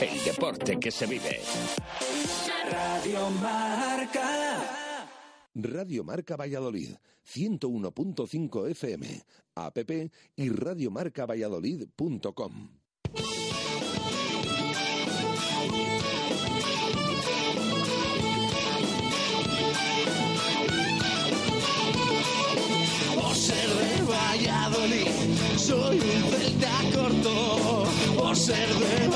el deporte que se vive. Radio Marca. Radio Marca Valladolid, 101.5 FM, app y radiomarcavalladolid.com. Por ser de Valladolid, soy un celta corto. Por ser de Valladolid,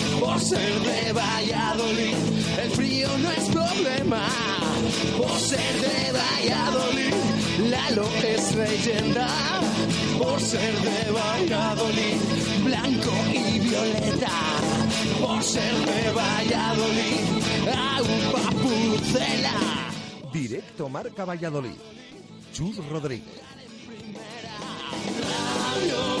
Por ser de Valladolid, el frío no es problema. Por ser de Valladolid, Lalo es leyenda. Por ser de Valladolid, blanco y violeta. Por ser de Valladolid, agua pucela. Directo Marca Valladolid. Chus Rodríguez. Radio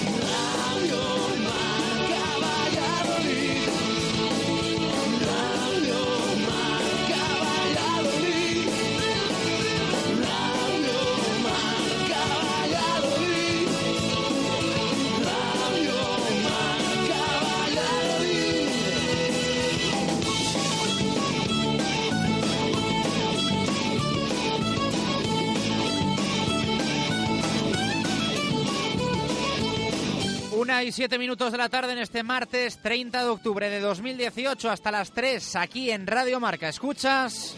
Una y siete minutos de la tarde en este martes 30 de octubre de 2018 hasta las 3 aquí en Radio Marca. ¿Escuchas?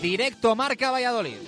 Directo Marca Valladolid.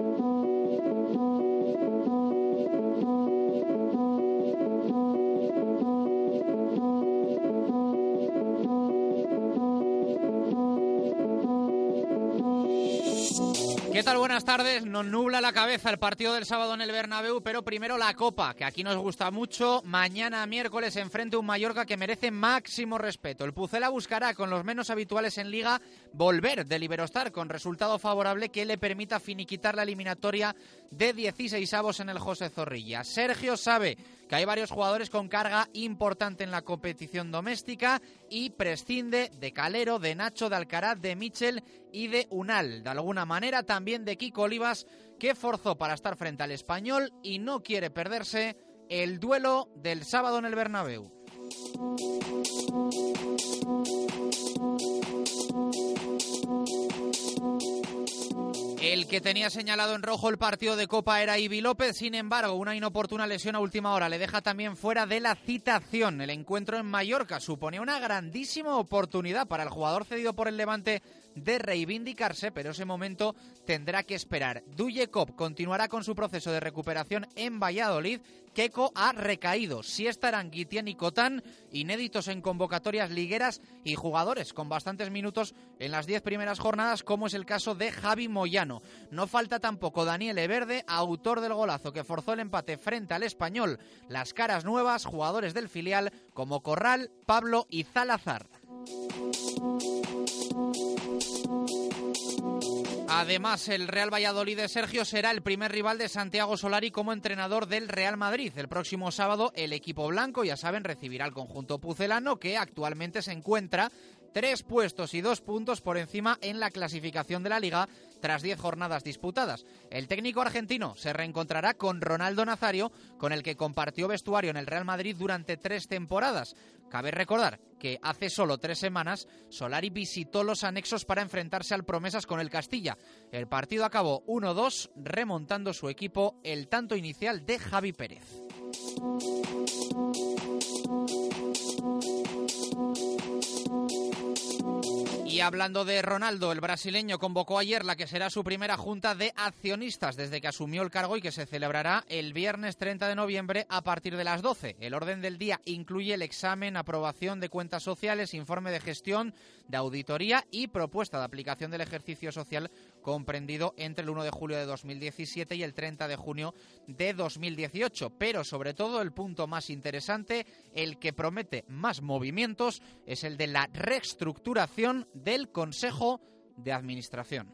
¿Qué tal? Buenas tardes. Nos nubla la cabeza el partido del sábado en el Bernabéu, pero primero la Copa, que aquí nos gusta mucho. Mañana miércoles enfrente un Mallorca que merece máximo respeto. El Pucela buscará con los menos habituales en Liga volver del Iberostar con resultado favorable que le permita finiquitar la eliminatoria de 16 avos en el José Zorrilla. Sergio sabe que hay varios jugadores con carga importante en la competición doméstica y prescinde de Calero, de Nacho, de Alcaraz, de Michel y de Unal. De alguna manera también de Kiko Olivas, que forzó para estar frente al español y no quiere perderse el duelo del sábado en el Bernabéu. El que tenía señalado en rojo el partido de Copa era Ibi López, sin embargo, una inoportuna lesión a última hora le deja también fuera de la citación. El encuentro en Mallorca suponía una grandísima oportunidad para el jugador cedido por el Levante de reivindicarse, pero ese momento tendrá que esperar. Duyekop continuará con su proceso de recuperación en Valladolid. Keco ha recaído. Si estarán Guitien y Cotán, inéditos en convocatorias ligueras y jugadores con bastantes minutos en las diez primeras jornadas, como es el caso de Javi Moyano. No falta tampoco Daniel Everde, autor del golazo que forzó el empate frente al español. Las caras nuevas, jugadores del filial como Corral, Pablo y Zalazar. Además, el Real Valladolid de Sergio será el primer rival de Santiago Solari como entrenador del Real Madrid. El próximo sábado, el equipo blanco, ya saben, recibirá al conjunto pucelano que actualmente se encuentra tres puestos y dos puntos por encima en la clasificación de la liga tras diez jornadas disputadas. El técnico argentino se reencontrará con Ronaldo Nazario, con el que compartió vestuario en el Real Madrid durante tres temporadas. Cabe recordar que hace solo tres semanas Solari visitó los anexos para enfrentarse al Promesas con el Castilla. El partido acabó 1-2, remontando su equipo el tanto inicial de Javi Pérez. Y hablando de Ronaldo, el brasileño convocó ayer la que será su primera junta de accionistas desde que asumió el cargo y que se celebrará el viernes 30 de noviembre a partir de las 12. El orden del día incluye el examen, aprobación de cuentas sociales, informe de gestión, de auditoría y propuesta de aplicación del ejercicio social comprendido entre el 1 de julio de 2017 y el 30 de junio de 2018. Pero sobre todo el punto más interesante, el que promete más movimientos, es el de la reestructuración del Consejo de Administración.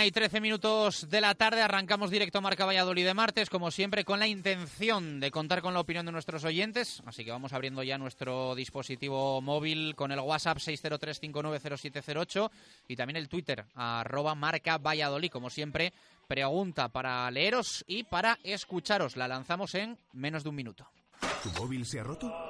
Una y trece minutos de la tarde arrancamos directo Marca Valladolid de martes, como siempre, con la intención de contar con la opinión de nuestros oyentes. Así que vamos abriendo ya nuestro dispositivo móvil con el WhatsApp 603590708 y también el Twitter, arroba Marca Valladolid. Como siempre, pregunta para leeros y para escucharos. La lanzamos en menos de un minuto. ¿Tu móvil se ha roto?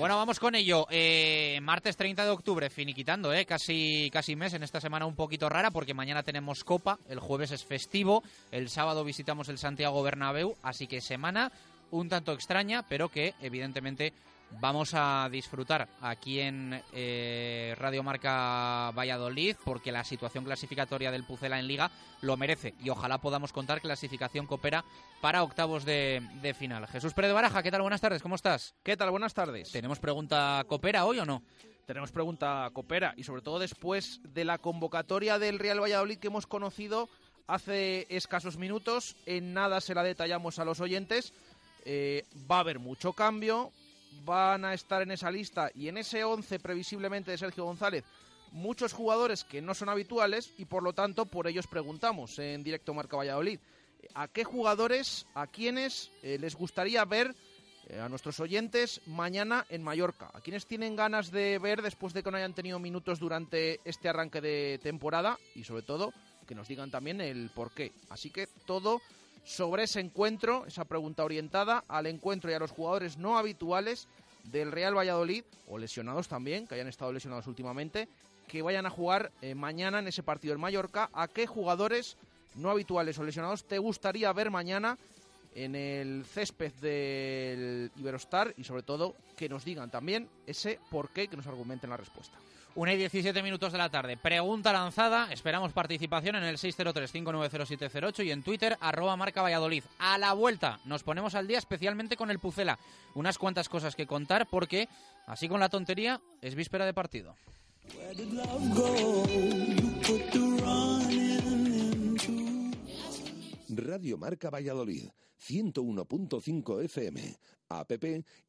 Bueno, vamos con ello. Eh, martes 30 de octubre, finiquitando, eh, casi, casi mes en esta semana un poquito rara porque mañana tenemos Copa, el jueves es festivo, el sábado visitamos el Santiago Bernabéu, así que semana un tanto extraña, pero que evidentemente vamos a disfrutar aquí en eh, Radio Marca Valladolid porque la situación clasificatoria del Pucela en Liga lo merece y ojalá podamos contar clasificación coopera para octavos de, de final. Jesús Pérez de Baraja, ¿qué tal? Buenas tardes, ¿cómo estás? ¿Qué tal? Buenas tardes. ¿Tenemos pregunta coopera hoy o no? Tenemos pregunta Copera y sobre todo después de la convocatoria del Real Valladolid que hemos conocido hace escasos minutos. En nada se la detallamos a los oyentes. Eh, va a haber mucho cambio. Van a estar en esa lista y en ese 11 previsiblemente de Sergio González muchos jugadores que no son habituales y por lo tanto por ellos preguntamos en directo Marca Valladolid. ¿A qué jugadores, a quiénes eh, les gustaría ver eh, a nuestros oyentes mañana en Mallorca. ¿A quienes tienen ganas de ver después de que no hayan tenido minutos durante este arranque de temporada? Y sobre todo, que nos digan también el por qué. Así que todo sobre ese encuentro, esa pregunta orientada al encuentro y a los jugadores no habituales del Real Valladolid, o lesionados también, que hayan estado lesionados últimamente, que vayan a jugar eh, mañana en ese partido en Mallorca. ¿A qué jugadores no habituales o lesionados te gustaría ver mañana en el césped del Iberostar y sobre todo que nos digan también ese por qué, que nos argumenten la respuesta. Una y 17 minutos de la tarde. Pregunta lanzada. Esperamos participación en el 603-590708 y en Twitter, arroba marca Valladolid. A la vuelta nos ponemos al día especialmente con el Pucela. Unas cuantas cosas que contar porque, así con la tontería, es víspera de partido. Radio Marca Valladolid, 101.5 FM, app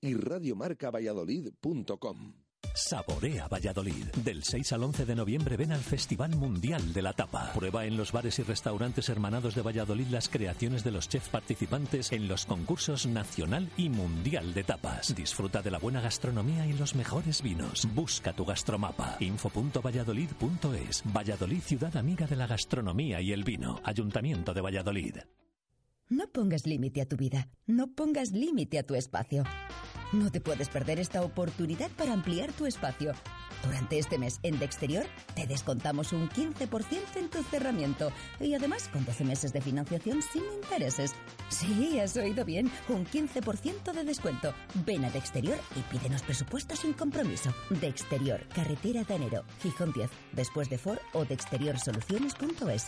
y radiomarcavalladolid.com. Saborea Valladolid. Del 6 al 11 de noviembre ven al Festival Mundial de la Tapa. Prueba en los bares y restaurantes hermanados de Valladolid las creaciones de los chefs participantes en los concursos nacional y mundial de tapas. Disfruta de la buena gastronomía y los mejores vinos. Busca tu gastromapa. info.valladolid.es. Valladolid, ciudad amiga de la gastronomía y el vino. Ayuntamiento de Valladolid. No pongas límite a tu vida, no pongas límite a tu espacio. No te puedes perder esta oportunidad para ampliar tu espacio. Durante este mes en De Exterior te descontamos un 15% en tu cerramiento y además con 12 meses de financiación sin intereses. Sí, has oído bien, un 15% de descuento. Ven a De Exterior y pídenos presupuesto sin compromiso. De Exterior, carretera de enero, Gijón 10, después de Ford o de exteriorsoluciones.es.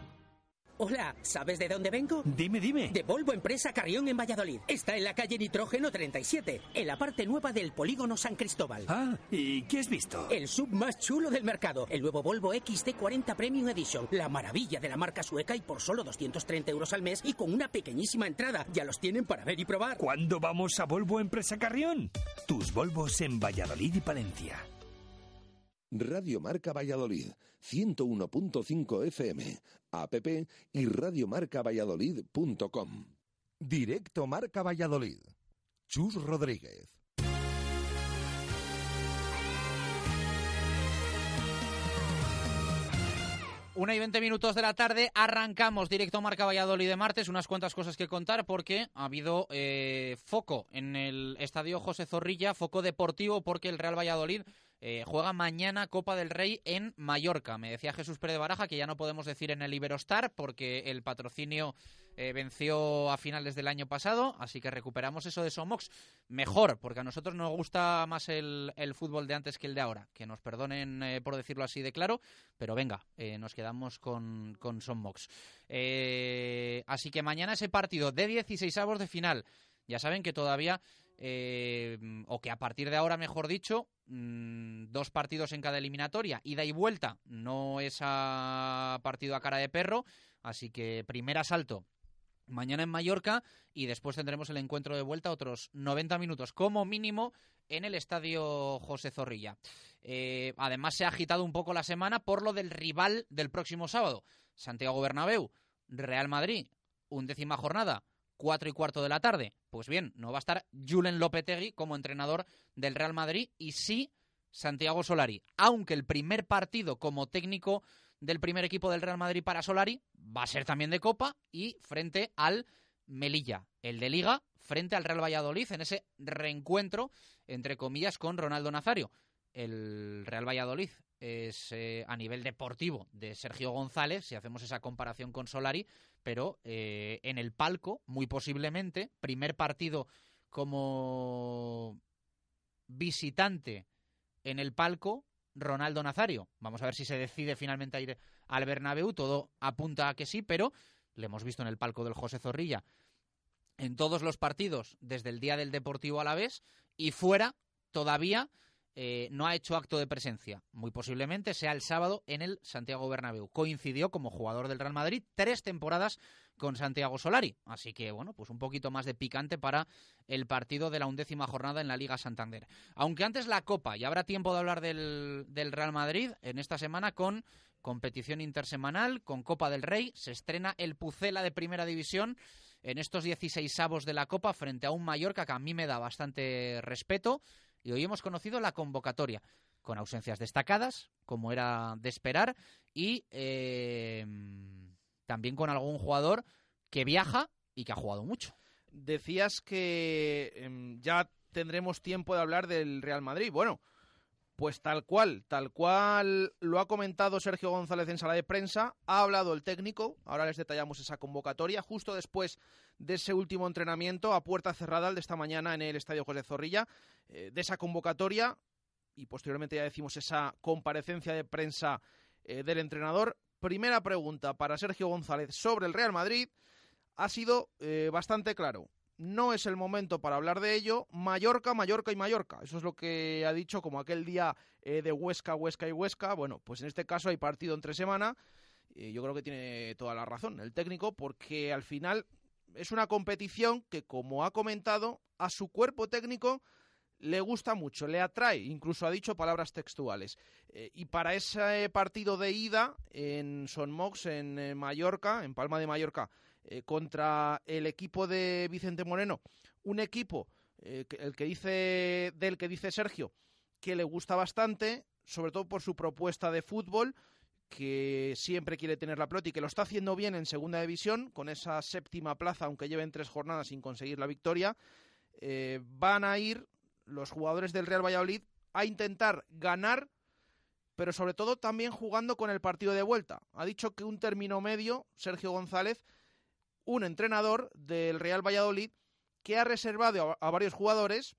Hola, ¿sabes de dónde vengo? Dime, dime. De Volvo Empresa Carrión en Valladolid. Está en la calle Nitrógeno 37, en la parte nueva del polígono San Cristóbal. Ah, ¿y qué has visto? El sub más chulo del mercado, el nuevo Volvo XT40 Premium Edition. La maravilla de la marca sueca y por solo 230 euros al mes y con una pequeñísima entrada. Ya los tienen para ver y probar. ¿Cuándo vamos a Volvo Empresa Carrión? Tus Volvos en Valladolid y Palencia. Radio Marca Valladolid, 101.5 FM, app y radiomarcavalladolid.com. Directo Marca Valladolid. Chus Rodríguez. Una y veinte minutos de la tarde, arrancamos directo Marca Valladolid de martes. Unas cuantas cosas que contar porque ha habido eh, foco en el estadio José Zorrilla, foco deportivo porque el Real Valladolid eh, juega mañana Copa del Rey en Mallorca. Me decía Jesús Pérez de Baraja que ya no podemos decir en el Iberostar porque el patrocinio eh, venció a finales del año pasado, así que recuperamos eso de Somox. Mejor, porque a nosotros nos gusta más el, fútbol de antes que el de ahora. Que nos perdonen eh, por decirlo así de claro, pero venga, nos quedamos con, con Somox. así que mañana ese partido de 16 avos de final. Ya saben que todavía eh, o que a partir de ahora, mejor dicho, mm, dos partidos en cada eliminatoria, ida y vuelta, no es a partido a cara de perro, así que primer asalto mañana en Mallorca y después tendremos el encuentro de vuelta otros 90 minutos como mínimo en el estadio José Zorrilla. Eh, además se ha agitado un poco la semana por lo del rival del próximo sábado, Santiago Bernabéu, Real Madrid, undécima jornada, 4 y cuarto de la tarde. Pues bien, no va a estar Julen Lopetegui como entrenador del Real Madrid y sí Santiago Solari. Aunque el primer partido como técnico del primer equipo del Real Madrid para Solari va a ser también de Copa y frente al Melilla, el de Liga, frente al Real Valladolid en ese reencuentro, entre comillas, con Ronaldo Nazario. El Real Valladolid es eh, a nivel deportivo de Sergio González, si hacemos esa comparación con Solari, pero eh, en el palco, muy posiblemente, primer partido como visitante en el palco, Ronaldo Nazario. Vamos a ver si se decide finalmente a ir al Bernabéu, todo apunta a que sí, pero le hemos visto en el palco del José Zorrilla en todos los partidos desde el día del Deportivo a la vez y fuera todavía eh, no ha hecho acto de presencia. Muy posiblemente sea el sábado en el Santiago Bernabéu. Coincidió como jugador del Real Madrid tres temporadas con Santiago Solari. Así que, bueno, pues un poquito más de picante para el partido de la undécima jornada en la Liga Santander. Aunque antes la Copa, y habrá tiempo de hablar del, del Real Madrid en esta semana con competición intersemanal, con Copa del Rey. Se estrena el Pucela de Primera División en estos 16 avos de la Copa frente a un Mallorca que a mí me da bastante respeto y hoy hemos conocido la convocatoria, con ausencias destacadas, como era de esperar, y eh, también con algún jugador que viaja y que ha jugado mucho. Decías que em, ya tendremos tiempo de hablar del Real Madrid. Bueno, pues tal cual, tal cual lo ha comentado Sergio González en sala de prensa, ha hablado el técnico, ahora les detallamos esa convocatoria, justo después de ese último entrenamiento a puerta cerrada el de esta mañana en el Estadio José Zorrilla, eh, de esa convocatoria y posteriormente ya decimos esa comparecencia de prensa eh, del entrenador. Primera pregunta para Sergio González sobre el Real Madrid. Ha sido eh, bastante claro no es el momento para hablar de ello. Mallorca, Mallorca y Mallorca. Eso es lo que ha dicho como aquel día eh, de Huesca, Huesca y Huesca. Bueno, pues en este caso hay partido entre semana. y yo creo que tiene toda la razón el técnico porque al final es una competición que, como ha comentado, a su cuerpo técnico le gusta mucho, le atrae, incluso ha dicho palabras textuales. Eh, y para ese partido de ida en Son Mox, en eh, Mallorca, en Palma de Mallorca, eh, contra el equipo de Vicente Moreno, un equipo eh, el que dice del que dice Sergio que le gusta bastante, sobre todo por su propuesta de fútbol, que siempre quiere tener la pelota y que lo está haciendo bien en segunda división, con esa séptima plaza, aunque lleven tres jornadas sin conseguir la victoria, eh, van a ir los jugadores del Real Valladolid a intentar ganar, pero sobre todo también jugando con el partido de vuelta. Ha dicho que un término medio, Sergio González, un entrenador del Real Valladolid que ha reservado a, varios jugadores,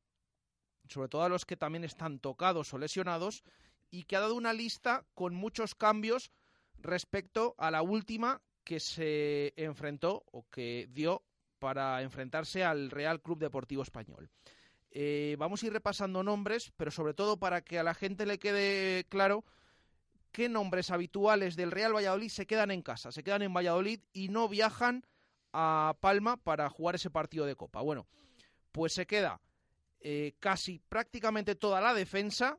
sobre todo a los que también están tocados o lesionados, y que ha dado una lista con muchos cambios respecto a la última que se enfrentó o que dio para enfrentarse al Real Club Deportivo Español. Eh, vamos a ir repasando nombres, pero sobre todo para que a la gente le quede claro qué nombres habituales del Real Valladolid se quedan en casa, se quedan en Valladolid y no viajan a Palma para jugar ese partido de Copa. Bueno, pues se queda eh, casi prácticamente toda la defensa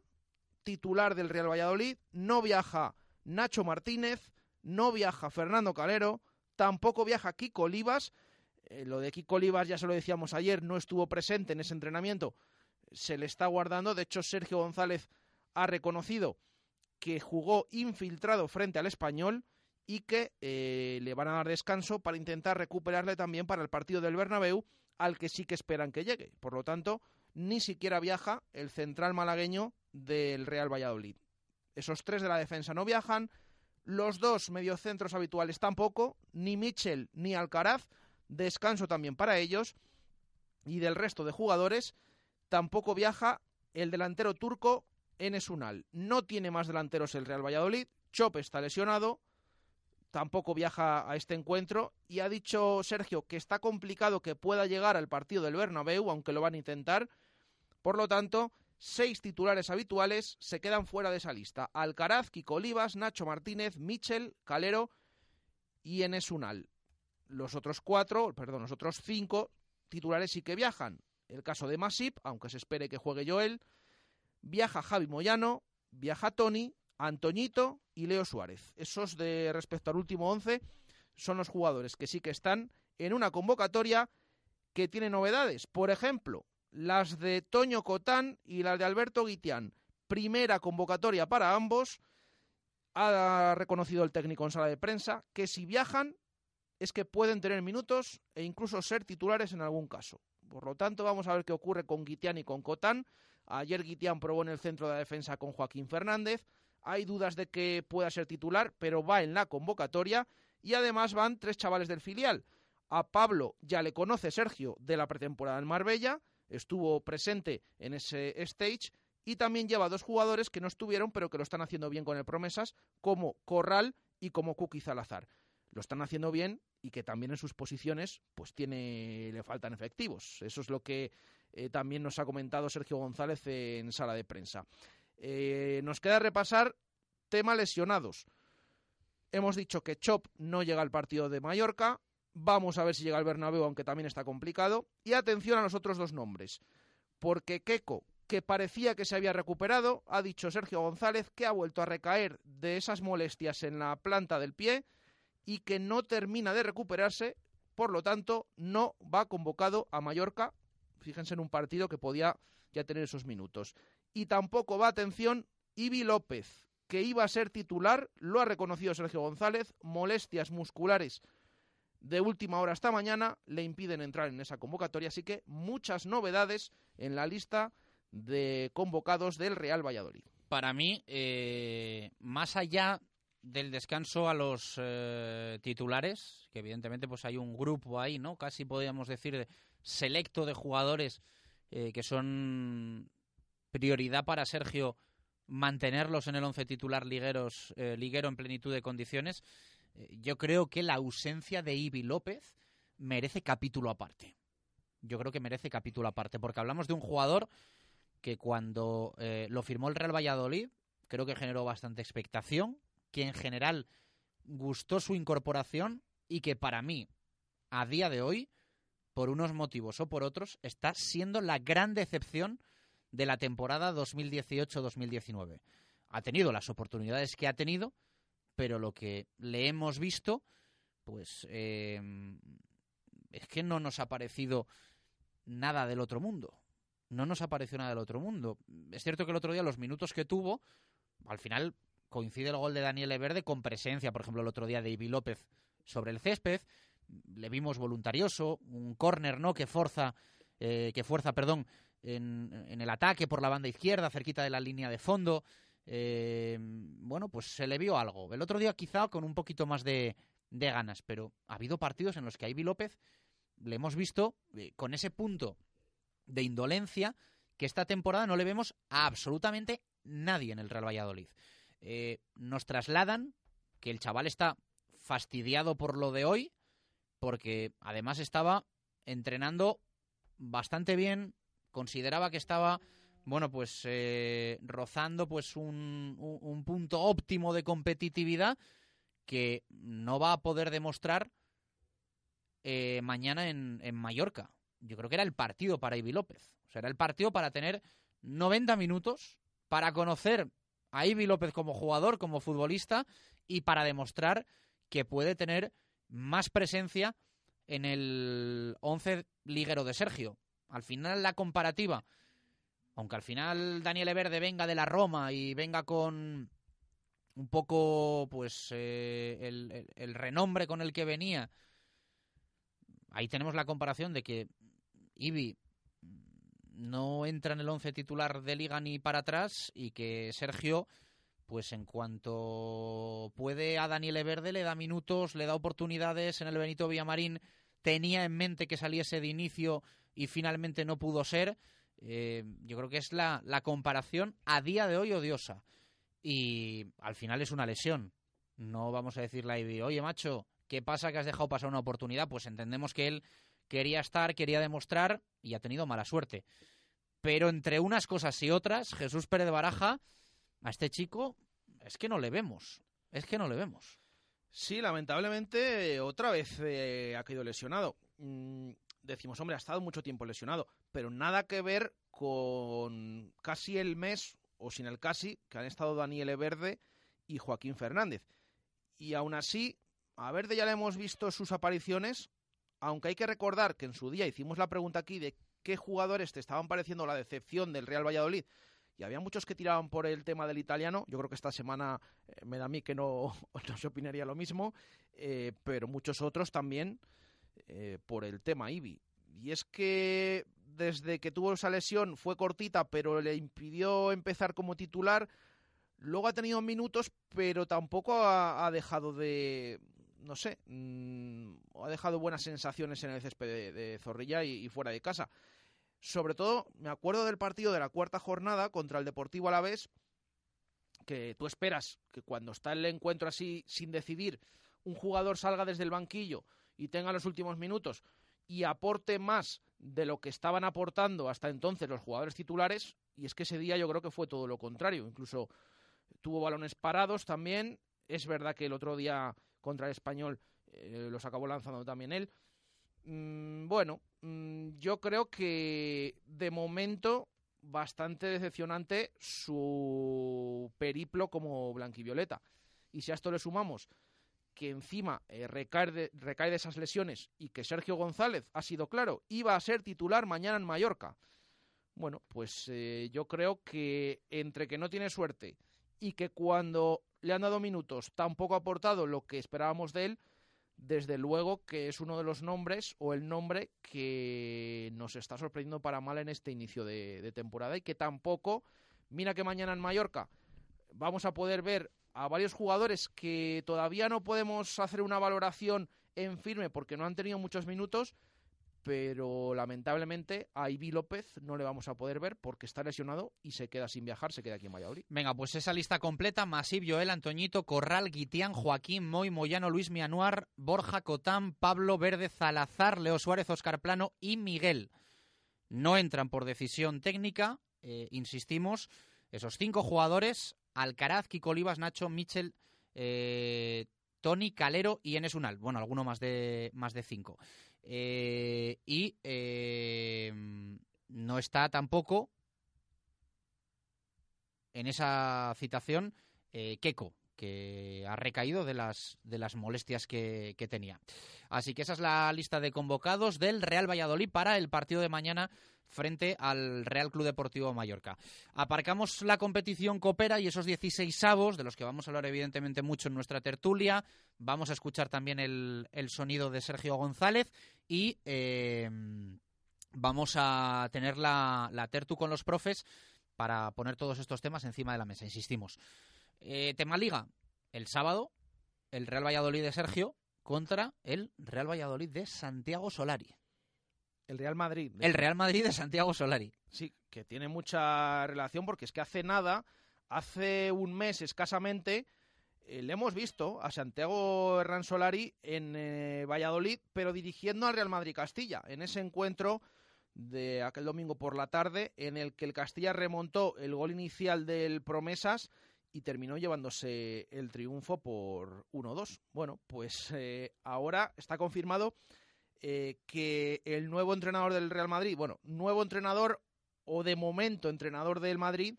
titular del Real Valladolid, no viaja Nacho Martínez, no viaja Fernando Calero, tampoco viaja Kiko Olivas. Eh, lo de Kiko Olivas ya se lo decíamos ayer, no estuvo presente en ese entrenamiento, se le está guardando. De hecho, Sergio González ha reconocido que jugó infiltrado frente al español y que eh, le van a dar descanso para intentar recuperarle también para el partido del Bernabéu, al que sí que esperan que llegue. Por lo tanto, ni siquiera viaja el central malagueño del Real Valladolid. Esos tres de la defensa no viajan, los dos mediocentros habituales tampoco, ni Mitchell ni Alcaraz, descanso también para ellos, y del resto de jugadores tampoco viaja el delantero turco Enes Unal. No tiene más delanteros el Real Valladolid, Chop está lesionado, tampoco viaja a este encuentro y ha dicho Sergio que está complicado que pueda llegar al partido del Bernabéu, aunque lo van a intentar. Por lo tanto, seis titulares habituales se quedan fuera de esa lista. Alcaraz, Kiko Olivas, Nacho Martínez, Michel, Calero y Enes Unal. Los otros cuatro, perdón, los otros cinco titulares sí que viajan. El caso de Masip, aunque se espere que juegue Joel, viaja Javi Moyano, viaja Tony, Antoñito y Leo Suárez. Esos de respecto al último once son los jugadores que sí que están en una convocatoria que tiene novedades. Por ejemplo, las de Toño Cotán y las de Alberto Guitián. Primera convocatoria para ambos. Ha reconocido el técnico en sala de prensa que si viajan es que pueden tener minutos e incluso ser titulares en algún caso. Por lo tanto, vamos a ver qué ocurre con Guitián y con Cotán. Ayer Guitián probó en el centro de la defensa con Joaquín Fernández. Hay dudas de que pueda ser titular, pero va en la convocatoria. Y además van tres chavales del filial. A Pablo ya le conoce Sergio de la pretemporada en Marbella, estuvo presente en ese stage y también lleva dos jugadores que no estuvieron pero que lo están haciendo bien con el Promesas, como Corral y como Kuki Zalazar. Lo están haciendo bien y que también en sus posiciones pues tiene le faltan efectivos. Eso es lo que eh, también nos ha comentado Sergio González en sala de prensa. Eh, nos queda repasar tema lesionados. Hemos dicho que Chop no llega al partido de Mallorca. Vamos a ver si llega al Bernabéu, aunque también está complicado. Y atención a los otros dos nombres. Porque Keco, que parecía que se había recuperado, ha dicho Sergio González que ha vuelto a recaer de esas molestias en la planta del pie y que no termina de recuperarse. Por lo tanto, no va convocado a Mallorca. Fíjense en un partido que podía ya tener esos minutos. Y tampoco va, atención, Ibi López, que iba a ser titular, lo ha reconocido Sergio González, molestias musculares de última hora hasta mañana le impiden entrar en esa convocatoria, así que muchas novedades en la lista de convocados del Real Valladolid. Para mí, eh, más allá del descanso a los eh, titulares, que evidentemente pues hay un grupo ahí, ¿no? Casi podríamos decir selecto de jugadores eh, que son prioridad para Sergio mantenerlos en el once titular ligueros, liguero en plenitud de condiciones. Eh, yo creo que la ausencia de Ibi López merece capítulo aparte. Yo creo que merece capítulo aparte, porque hablamos de un jugador que cuando eh, lo firmó el Real Valladolid, creo que generó bastante expectación, que en general gustó su incorporación y que para mí, a día de hoy, por unos motivos o por otros, está siendo la gran decepción de la temporada 2018-2019. Ha tenido las oportunidades que ha tenido, pero lo que le hemos visto, pues em, es que no nos ha parecido nada del otro mundo. No nos ha parecido nada del otro mundo. Es cierto que el otro día los minutos que tuvo, al final coincide el gol de Daniel Verde con presencia, por ejemplo, el otro día de Ibi López sobre el césped, le vimos voluntarioso, un córner, ¿no? Que forza, eh, que fuerza, perdón, en, el ataque por la banda izquierda, cerquita de la línea de fondo eh, bueno, pues se le vio algo. El otro día quizá con un poquito más de, ganas, pero ha habido partidos en los que a Ibi López le hemos visto eh, con ese punto de indolencia que esta temporada no le vemos a absolutamente nadie en el Real Valladolid. Eh, nos trasladan que el chaval está fastidiado por lo de hoy, porque además estaba entrenando bastante bien, consideraba que estaba bueno, pues eh, rozando pues un, un, punto óptimo de competitividad que no va a poder demostrar eh, mañana en, en, Mallorca. Yo creo que era el partido para Ibi López. O sea, era el partido para tener 90 minutos para conocer a Ibi López como jugador, como futbolista y para demostrar que puede tener más presencia en el 11 liguero de Sergio. Al final la comparativa. Aunque al final Daniel Verde venga de la Roma y venga con un poco pues eh, el, renombre con el que venía, ahí tenemos la comparación de que Ibi no entra en el once titular de liga ni para atrás y que Sergio pues en cuanto puede a Daniel Verde le da minutos, le da oportunidades en el Benito Villamarín. Tenía en mente que saliese de inicio y finalmente no pudo ser eh, yo creo que es la, comparación a día de hoy odiosa. Y al final es una lesión. No vamos a decirle a oye, macho, ¿qué pasa que has dejado pasar una oportunidad? Pues entendemos que él quería estar, quería demostrar y ha tenido mala suerte. Pero entre unas cosas y otras, Jesús Pérez Baraja, a este chico, es que no le vemos. Es que no le vemos. Sí, lamentablemente, otra vez eh, ha caído lesionado. Mm, decimos, hombre, ha estado mucho tiempo lesionado, pero nada que ver con casi el mes, o sin el casi, que han estado Daniel Verde y Joaquín Fernández. Y aún así, a Verde ya le hemos visto sus apariciones, aunque hay que recordar que en su día hicimos la pregunta aquí de qué jugadores te estaban pareciendo la decepción del Real Valladolid. Y había muchos que tiraban por el tema del italiano. Yo creo que esta semana eh, me da a mí que no, no se opinaría lo mismo. Eh, pero muchos otros también eh, por el tema Ibi. Y es que desde que tuvo esa lesión fue cortita, pero le impidió empezar como titular. Luego ha tenido minutos, pero tampoco ha, dejado de, no sé, mm, ha dejado buenas sensaciones en el césped de, Zorrilla y, fuera de casa. Sobre todo, me acuerdo del partido de la cuarta jornada contra el Deportivo Alavés, que tú esperas que cuando está el encuentro así sin decidir, un jugador salga desde el banquillo y tenga los últimos minutos y aporte más de lo que estaban aportando hasta entonces los jugadores titulares, y es que ese día yo creo que fue todo lo contrario, incluso tuvo balones parados también, es verdad que el otro día contra el español eh, los acabó lanzando también él. Mm, bueno, mm, yo creo que de momento bastante decepcionante su periplo como blanquivioleta. Y si a esto le sumamos que encima eh, recae, de, esas lesiones y que Sergio González ha sido claro, iba a ser titular mañana en Mallorca. Bueno, pues eh, yo creo que entre que no tiene suerte y que cuando le han dado minutos tampoco ha aportado lo que esperábamos de él, desde luego que es uno de los nombres o el nombre que nos está sorprendiendo para mal en este inicio de temporada y que tampoco, mira que mañana en Mallorca vamos a poder ver a varios jugadores que todavía no podemos hacer una valoración en firme porque no han tenido muchos minutos, pero lamentablemente a Ibi López no le vamos a poder ver porque está lesionado y se queda sin viajar, se queda aquí en Valladolid. Venga, pues esa lista completa, Masip, Joel, Antoñito, Corral, Guitián, Joaquín, Moy, Moyano, Luis Mianuar, Borja Cotán, Pablo Verde, Zalazar, Leo Suárez, Oscar Plano y Miguel. No entran por decisión técnica, eh, insistimos, esos cinco jugadores Alcaraz, Kiko Olivas, Nacho, Michel, eh, Tony, Calero y Enes Unal. Bueno, alguno más de, más de cinco. Eh, y eh, no está tampoco en esa citación Keko, que ha recaído de las, de las molestias que, que, tenía. Así que esa es la lista de convocados del Real Valladolid para el partido de mañana frente al Real Club Deportivo Mallorca. Aparcamos la competición Coopera y esos 16 avos, de los que vamos a hablar evidentemente mucho en nuestra tertulia. Vamos a escuchar también el, sonido de Sergio González y eh, vamos a tener la, la tertu con los profes para poner todos estos temas encima de la mesa, insistimos. Eh, tema Liga, el sábado, el Real Valladolid de Sergio contra el Real Valladolid de Santiago Solari. El Real Madrid. El Real Madrid de Santiago Solari. Sí, que tiene mucha relación porque es que hace nada, hace un mes escasamente, eh, le hemos visto a Santiago Herrán Solari en eh, Valladolid, pero dirigiendo al Real Madrid Castilla, en ese encuentro de aquel domingo por la tarde, en el que el Castilla remontó el gol inicial del Promesas y terminó llevándose el triunfo por 1-2. Bueno, pues eh, ahora está confirmado que el nuevo entrenador del Real Madrid, bueno, nuevo entrenador o de momento entrenador del Madrid,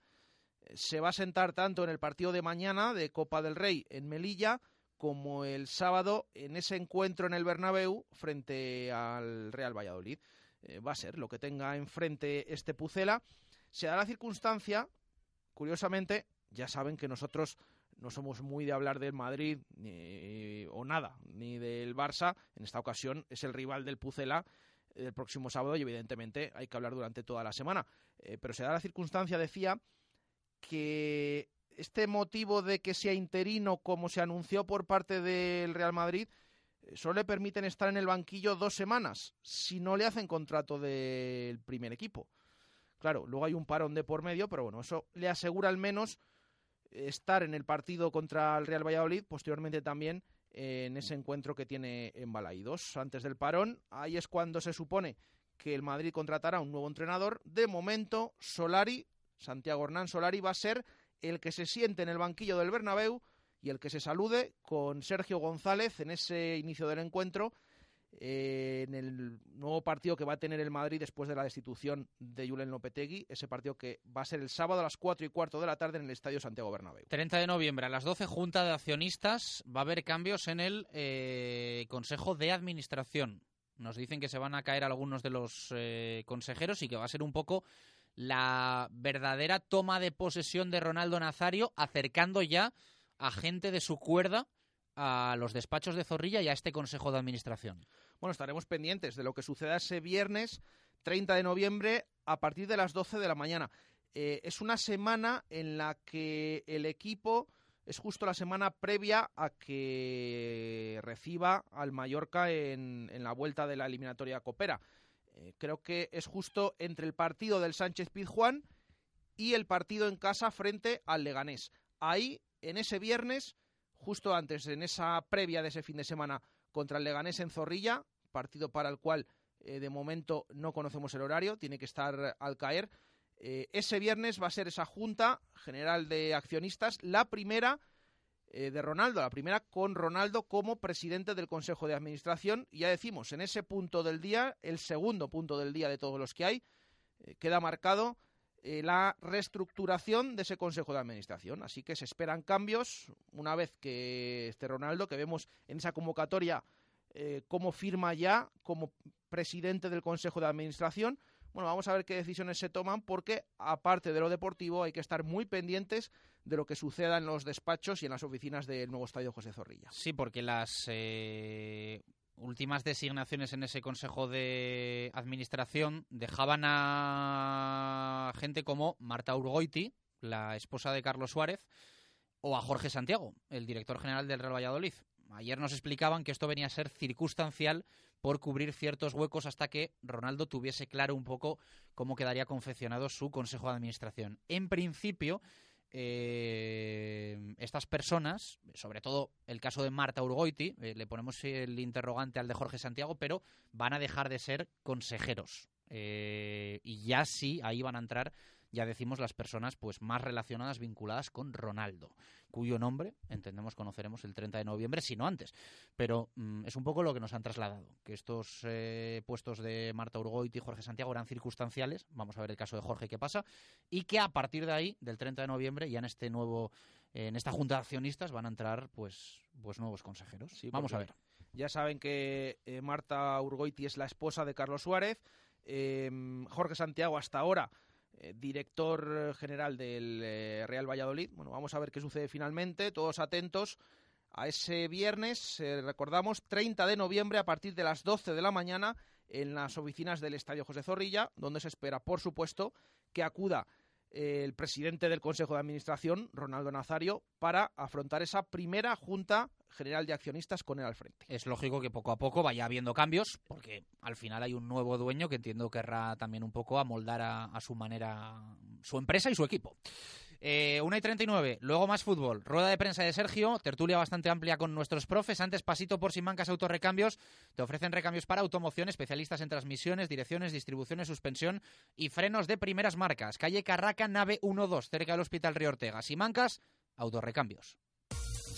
se va a sentar tanto en el partido de mañana de Copa del Rey en Melilla como el sábado en ese encuentro en el Bernabéu frente al Real Valladolid. Eh, va a ser lo que tenga enfrente este Pucela. Se da la circunstancia, curiosamente, ya saben que nosotros no somos muy de hablar del Madrid ni, o nada, ni del Barça. En esta ocasión es el rival del Pucela el próximo sábado y evidentemente hay que hablar durante toda la semana. Eh, pero se da la circunstancia, decía, que este motivo de que sea interino, como se anunció por parte del Real Madrid, eh, solo le permiten estar en el banquillo dos semanas, si no le hacen contrato del primer equipo. Claro, luego hay un parón de por medio, pero bueno, eso le asegura al menos estar en el partido contra el Real Valladolid, posteriormente también en ese encuentro que tiene en Balaídos. Antes del parón, ahí es cuando se supone que el Madrid contratará un nuevo entrenador. De momento, Solari Santiago Hernán Solari va a ser el que se siente en el banquillo del Bernabéu y el que se salude con Sergio González en ese inicio del encuentro eh, en el nuevo partido que va a tener el Madrid después de la destitución de Julen Lopetegui, ese partido que va a ser el sábado a las 4 y cuarto de la tarde en el Estadio Santiago Bernabéu. 30 de noviembre a las 12, Junta de Accionistas, va a haber cambios en el eh, Consejo de Administración. Nos dicen que se van a caer algunos de los eh, consejeros y que va a ser un poco la verdadera toma de posesión de Ronaldo Nazario, acercando ya a gente de su cuerda a los despachos de Zorrilla y a este Consejo de Administración. Bueno, estaremos pendientes de lo que suceda ese viernes 30 de noviembre a partir de las 12 de la mañana. Eh, es una semana en la que el equipo es justo la semana previa a que reciba al Mallorca en, en la vuelta de la eliminatoria Copera. Eh, creo que es justo entre el partido del Sánchez Pizjuán y el partido en casa frente al Leganés. Ahí, en ese viernes, justo antes, en esa previa de ese fin de semana contra el Leganés en Zorrilla, partido para el cual eh, de momento no conocemos el horario, tiene que estar al caer. Eh, ese viernes va a ser esa Junta General de Accionistas, la primera eh, de Ronaldo, la primera con Ronaldo como presidente del Consejo de Administración. Y ya decimos, en ese punto del día, el segundo punto del día de todos los que hay, queda marcado eh, la reestructuración de ese Consejo de Administración. Así que se esperan cambios una vez que este Ronaldo, que vemos en esa convocatoria como firma ya como presidente del Consejo de Administración, bueno, vamos a ver qué decisiones se toman porque, aparte de lo deportivo, hay que estar muy pendientes de lo que suceda en los despachos y en las oficinas del nuevo estadio José Zorrilla. Sí, porque las eh, últimas designaciones en ese Consejo de Administración dejaban a gente como Marta Urgoiti, la esposa de Carlos Suárez, o a Jorge Santiago, el director general del Real Valladolid. Ayer nos explicaban que esto venía a ser circunstancial por cubrir ciertos huecos hasta que Ronaldo tuviese claro un poco cómo quedaría confeccionado su consejo de administración. En principio, eh, estas personas, sobre todo el caso de Marta Urgoiti, eh, le ponemos el interrogante al de Jorge Santiago, pero van a dejar de ser consejeros. Eh, y ya sí, ahí van a entrar ya decimos las personas pues más relacionadas, vinculadas con Ronaldo, cuyo nombre entendemos conoceremos el 30 de noviembre, si no antes. Pero mm, es un poco lo que nos han trasladado, que estos eh, puestos de Marta Urgoiti y Jorge Santiago eran circunstanciales, vamos a ver el caso de Jorge qué pasa, y que a partir de ahí, del 30 de noviembre, ya en este nuevo en esta junta de accionistas van a entrar pues pues nuevos consejeros. Sí, vamos a ver. Ya saben que eh, Marta Urgoiti es la esposa de Carlos Suárez. Eh, Jorge Santiago hasta ahora eh, director general del eh, Real Valladolid. Bueno, vamos a ver qué sucede finalmente. Todos atentos a ese viernes, eh, recordamos, 30 de noviembre a partir de las 12 de la mañana en las oficinas del Estadio José Zorrilla, donde se espera, por supuesto, que acuda el presidente del Consejo de Administración, Ronaldo Nazario, para afrontar esa primera junta general de accionistas con él al frente. Es lógico que poco a poco vaya habiendo cambios, porque al final hay un nuevo dueño que entiendo querrá también un poco amoldar a, a su manera su empresa y su equipo. Eh, 1 y 39, luego más fútbol. Rueda de prensa de Sergio, tertulia bastante amplia con nuestros profes. Antes, pasito por Simancas Autorrecambios. Te ofrecen recambios para automoción, especialistas en transmisiones, direcciones, distribuciones, suspensión y frenos de primeras marcas. Calle Carraca, nave 12, cerca del Hospital Río Ortega. Simancas, Autorrecambios.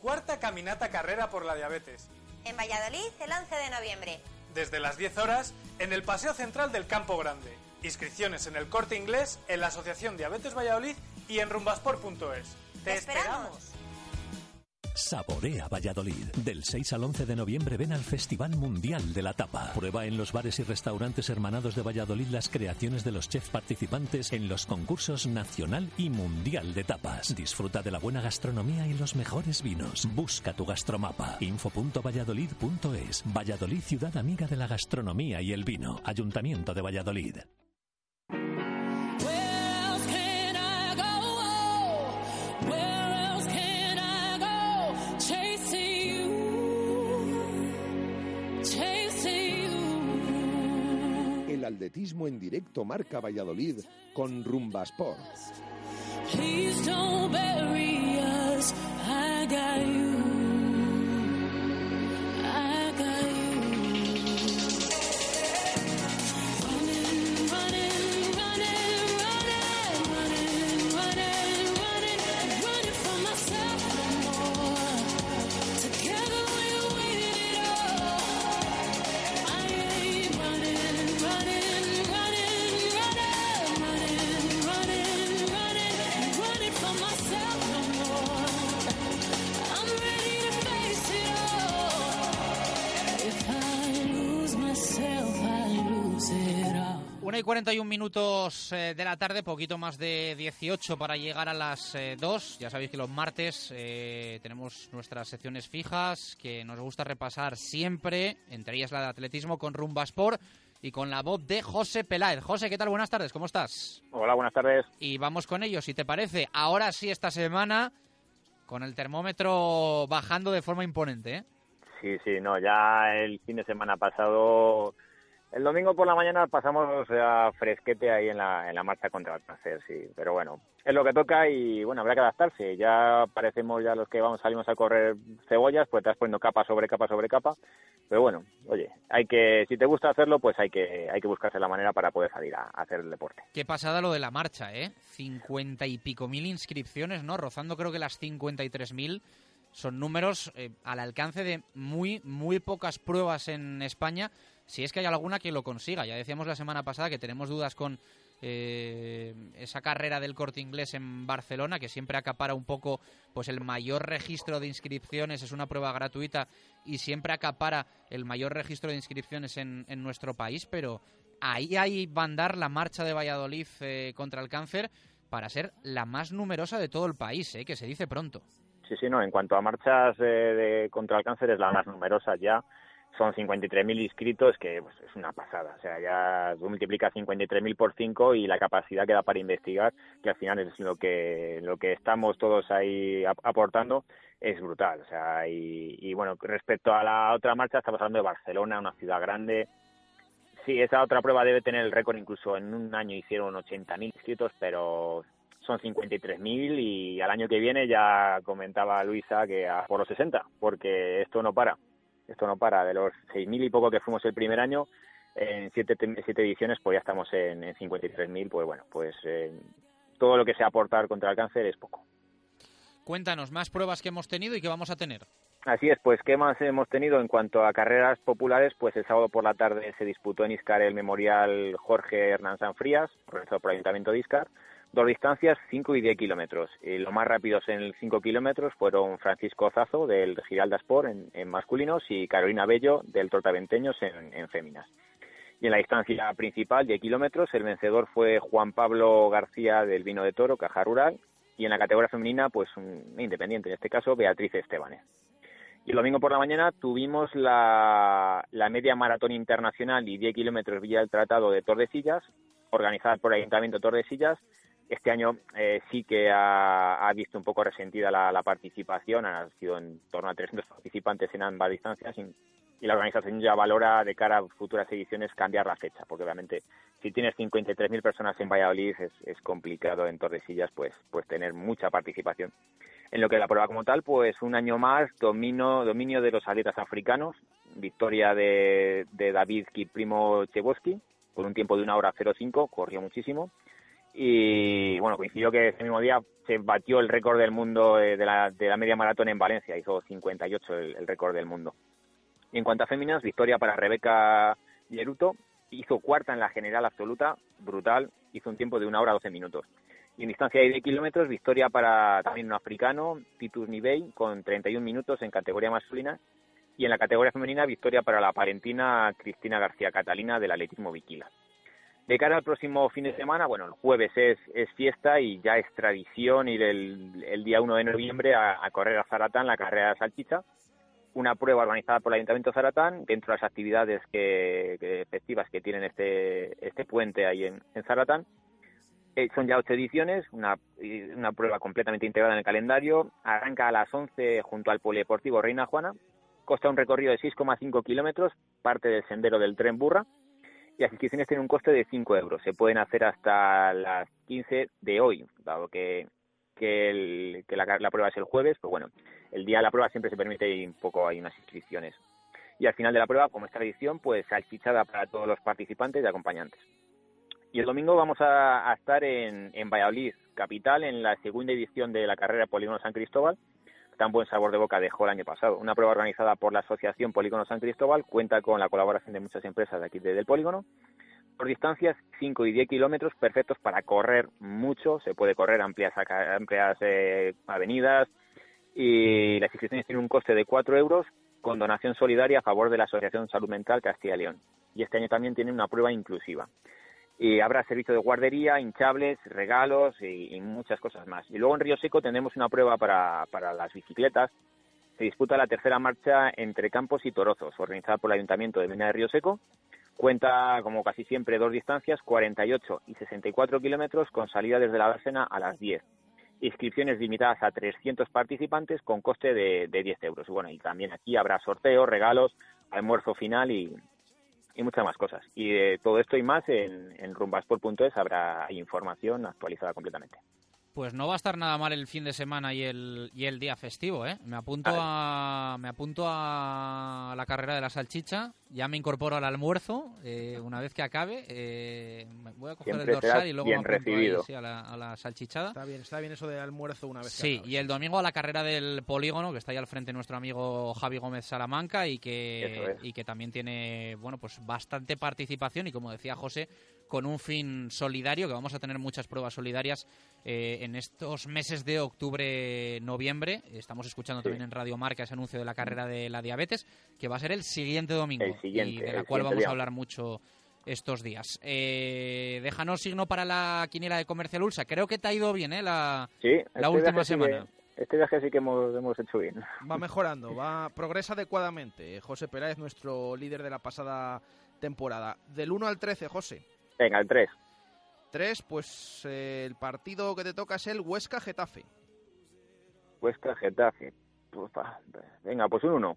Cuarta caminata carrera por la diabetes. En Valladolid el 11 de noviembre. Desde las 10 horas en el Paseo Central del Campo Grande. Inscripciones en el Corte Inglés, en la Asociación Diabetes Valladolid y en rumbasport.es. ¡Te, esperamos! Saborea Valladolid. Del 6 al 11 de noviembre ven al Festival Mundial de la Tapa. Prueba en los bares y restaurantes hermanados de Valladolid las creaciones de los chefs participantes en los concursos nacional y mundial de tapas. Disfruta de la buena gastronomía y los mejores vinos. Busca tu gastromapa. info.valladolid.es. Valladolid, ciudad amiga de la gastronomía y el vino. Ayuntamiento de Valladolid. Atletismo en directo marca Valladolid con Rumba Sport. Y 41 minutos eh, de la tarde, poquito más de 18 para llegar a las eh, 2. Ya sabéis que los martes eh, tenemos nuestras secciones fijas que nos gusta repasar siempre, entre ellas la de atletismo con Rumba Sport y con la voz de José Peláez. José, ¿qué tal? Buenas tardes, ¿cómo estás? Hola, buenas tardes. Y vamos con ello, si te parece. Ahora sí, esta semana, con el termómetro bajando de forma imponente, ¿eh? Sí, sí, no, ya el fin de semana pasado, el domingo por la mañana pasamos a fresquete ahí en la, en la marcha contra el cáncer, sí, pero bueno, es lo que toca y bueno, habrá que adaptarse. Ya parecemos ya los que vamos salimos a correr cebollas, pues te vas poniendo capa sobre capa sobre capa, pero bueno, oye, hay que, si te gusta hacerlo, pues hay que, hay que buscarse la manera para poder salir a, hacer el deporte. Qué pasada lo de la marcha, ¿eh? 50 y pico mil inscripciones, ¿no? Rozando creo que las 53 mil. Son números eh, al alcance de muy, muy pocas pruebas en España, si es que hay alguna que lo consiga. Ya decíamos la semana pasada que tenemos dudas con eh, esa carrera del corte inglés en Barcelona, que siempre acapara un poco pues el mayor registro de inscripciones, es una prueba gratuita y siempre acapara el mayor registro de inscripciones en, en nuestro país, pero ahí hay va a andar la marcha de Valladolid eh, contra el cáncer para ser la más numerosa de todo el país, eh, que se dice pronto. Sí, sí, no, en cuanto a marchas eh, de, contra el cáncer es la más numerosa ya. Son 53.000 inscritos, que pues, es una pasada. O sea, ya tú multiplicas 53.000 por 5 y la capacidad que da para investigar, que al final es lo que, lo que estamos todos ahí ap- aportando, es brutal. O sea, y, y bueno, respecto a la otra marcha, estamos hablando de Barcelona, una ciudad grande. Sí, esa otra prueba debe tener el récord, incluso en un año hicieron 80.000 inscritos, pero son 53.000 y al año que viene ya comentaba Luisa que a por los 60, porque esto no para. Esto no para. De los 6.000 y poco que fuimos el primer año, en siete, siete ediciones, pues ya estamos en, en 53.000. Pues bueno, pues eh, todo lo que sea aportar contra el cáncer es poco. Cuéntanos más pruebas que hemos tenido y que vamos a tener. Así es, pues ¿qué más hemos tenido en cuanto a carreras populares? Pues el sábado por la tarde se disputó en Iscar el memorial Jorge Hernán Sanfrías, organizado por el Ayuntamiento de Iscar. Dos distancias, 5 y 10 kilómetros. Y los más rápidos en el 5 kilómetros fueron Francisco Zazo del Giralda Sport en, en masculinos y Carolina Bello del Tortaventeños en, en féminas. Y en la distancia principal, 10 kilómetros, el vencedor fue Juan Pablo García del Vino de Toro, Caja Rural, y en la categoría femenina, pues un independiente, en este caso Beatriz Estebanes. Y el domingo por la mañana tuvimos la, la media maratón internacional y 10 kilómetros Villa del Tratado de Tordesillas, organizada por el Ayuntamiento de Tordesillas. Este año eh, sí que ha, visto un poco resentida la, participación, han sido en torno a 300 participantes en ambas distancias y, la organización ya valora de cara a futuras ediciones cambiar la fecha, porque obviamente si tienes 53.000 personas en Valladolid es, es complicado en Tordesillas pues, pues tener mucha participación. En lo que la prueba como tal, pues un año más, domino, dominio de los atletas africanos, victoria de, de David Kiprimo Cheboski, con un tiempo de una hora 05, corrió muchísimo. Y bueno, coincidió que ese mismo día se batió el récord del mundo de la, de la media maratón en Valencia, hizo 58 el, el récord del mundo. Y en cuanto a féminas, victoria para Rebeca Yeruto, hizo cuarta en la general absoluta, brutal, hizo un tiempo de una hora 12 minutos. Y en distancia de 10 kilómetros, victoria para también un africano, Titus Nivey, con 31 minutos en categoría masculina. Y en la categoría femenina, victoria para la parentina Cristina García Catalina del atletismo Viquila. De cara al próximo fin de semana, bueno, el jueves es, es fiesta y ya es tradición ir el, día 1 de noviembre a, a correr a Zaratán la carrera de salchicha, una prueba organizada por el Ayuntamiento de Zaratán dentro de las actividades que, que festivas que tienen este, este puente ahí en, en Zaratán. Eh, son ya ocho ediciones, una, una prueba completamente integrada en el calendario. Arranca a las 11 junto al Polideportivo Reina Juana. Costa un recorrido de 6,5 kilómetros, parte del sendero del tren Burra. Las inscripciones tienen un coste de 5 euros. Se pueden hacer hasta las 15 de hoy, dado que, que, el, que la, la prueba es el jueves. Pues bueno, el día de la prueba siempre se permite un poco, hay unas inscripciones. Y al final de la prueba, como es tradición, pues salchichada para todos los participantes y acompañantes. Y el domingo vamos a, a estar en, en, Valladolid, capital, en la segunda edición de la carrera Polígono San Cristóbal. Tan buen sabor de boca dejó el año pasado. Una prueba organizada por la Asociación Polígono San Cristóbal, cuenta con la colaboración de muchas empresas de aquí del polígono. Por distancias, 5 y 10 kilómetros, perfectos para correr mucho. Se puede correr amplias, eh, avenidas, y las inscripciones tienen un coste de 4 euros con donación solidaria a favor de la Asociación Salud Mental Castilla y León. Y este año también tiene una prueba inclusiva. Y habrá servicio de guardería, hinchables, regalos y, muchas cosas más. Y luego en Río Seco tendremos una prueba para, para las bicicletas. Se disputa la tercera marcha entre Campos y Torozos, organizada por el Ayuntamiento de Mena de Río Seco. Cuenta, como casi siempre, dos distancias, 48 y 64 kilómetros, con salida desde la Bárcena a las 10 inscripciones limitadas a 300 participantes con coste de, de 10 euros. Y bueno, y también aquí habrá sorteos, regalos, almuerzo final y, y muchas más cosas. Y de todo esto y más en, en rumbasport.es habrá información actualizada completamente. Pues no va a estar nada mal el fin de semana y el, y el día festivo, ¿eh? Me apunto a, me apunto a la carrera de la salchicha, ya me incorporo al almuerzo, eh, una vez que acabe, eh, voy a coger Siempre el dorsal y luego bien me apunto recibido. ahí, sí, a, la, a la salchichada. Está bien, está bien eso de almuerzo una vez. Sí, y el domingo a la carrera del polígono, que está ahí al frente nuestro amigo Javi Gómez Salamanca y que, y que también tiene bueno pues bastante participación y como decía José, con un fin solidario, que vamos a tener muchas pruebas solidarias eh, en estos meses de octubre-noviembre. Estamos escuchando Sí. también en Radio Marca ese anuncio de la carrera de la diabetes, que va a ser el siguiente domingo El siguiente, y de la cual vamos día. a hablar mucho estos días. Eh, déjanos signo para la quiniela de Comercial Ulsa. Creo que te ha ido bien, ¿eh? La, Sí, la este última viaje sí que- semana. este viaje sí que hemos, hemos hecho bien. Va mejorando, va progresa adecuadamente. José Peláez, nuestro líder de la pasada temporada. Del 1 al 13, José. Venga, el 3. 3, pues eh, el partido que te toca es el Huesca-Getafe. Huesca, Getafe. Pues, pa, venga, pues un 1.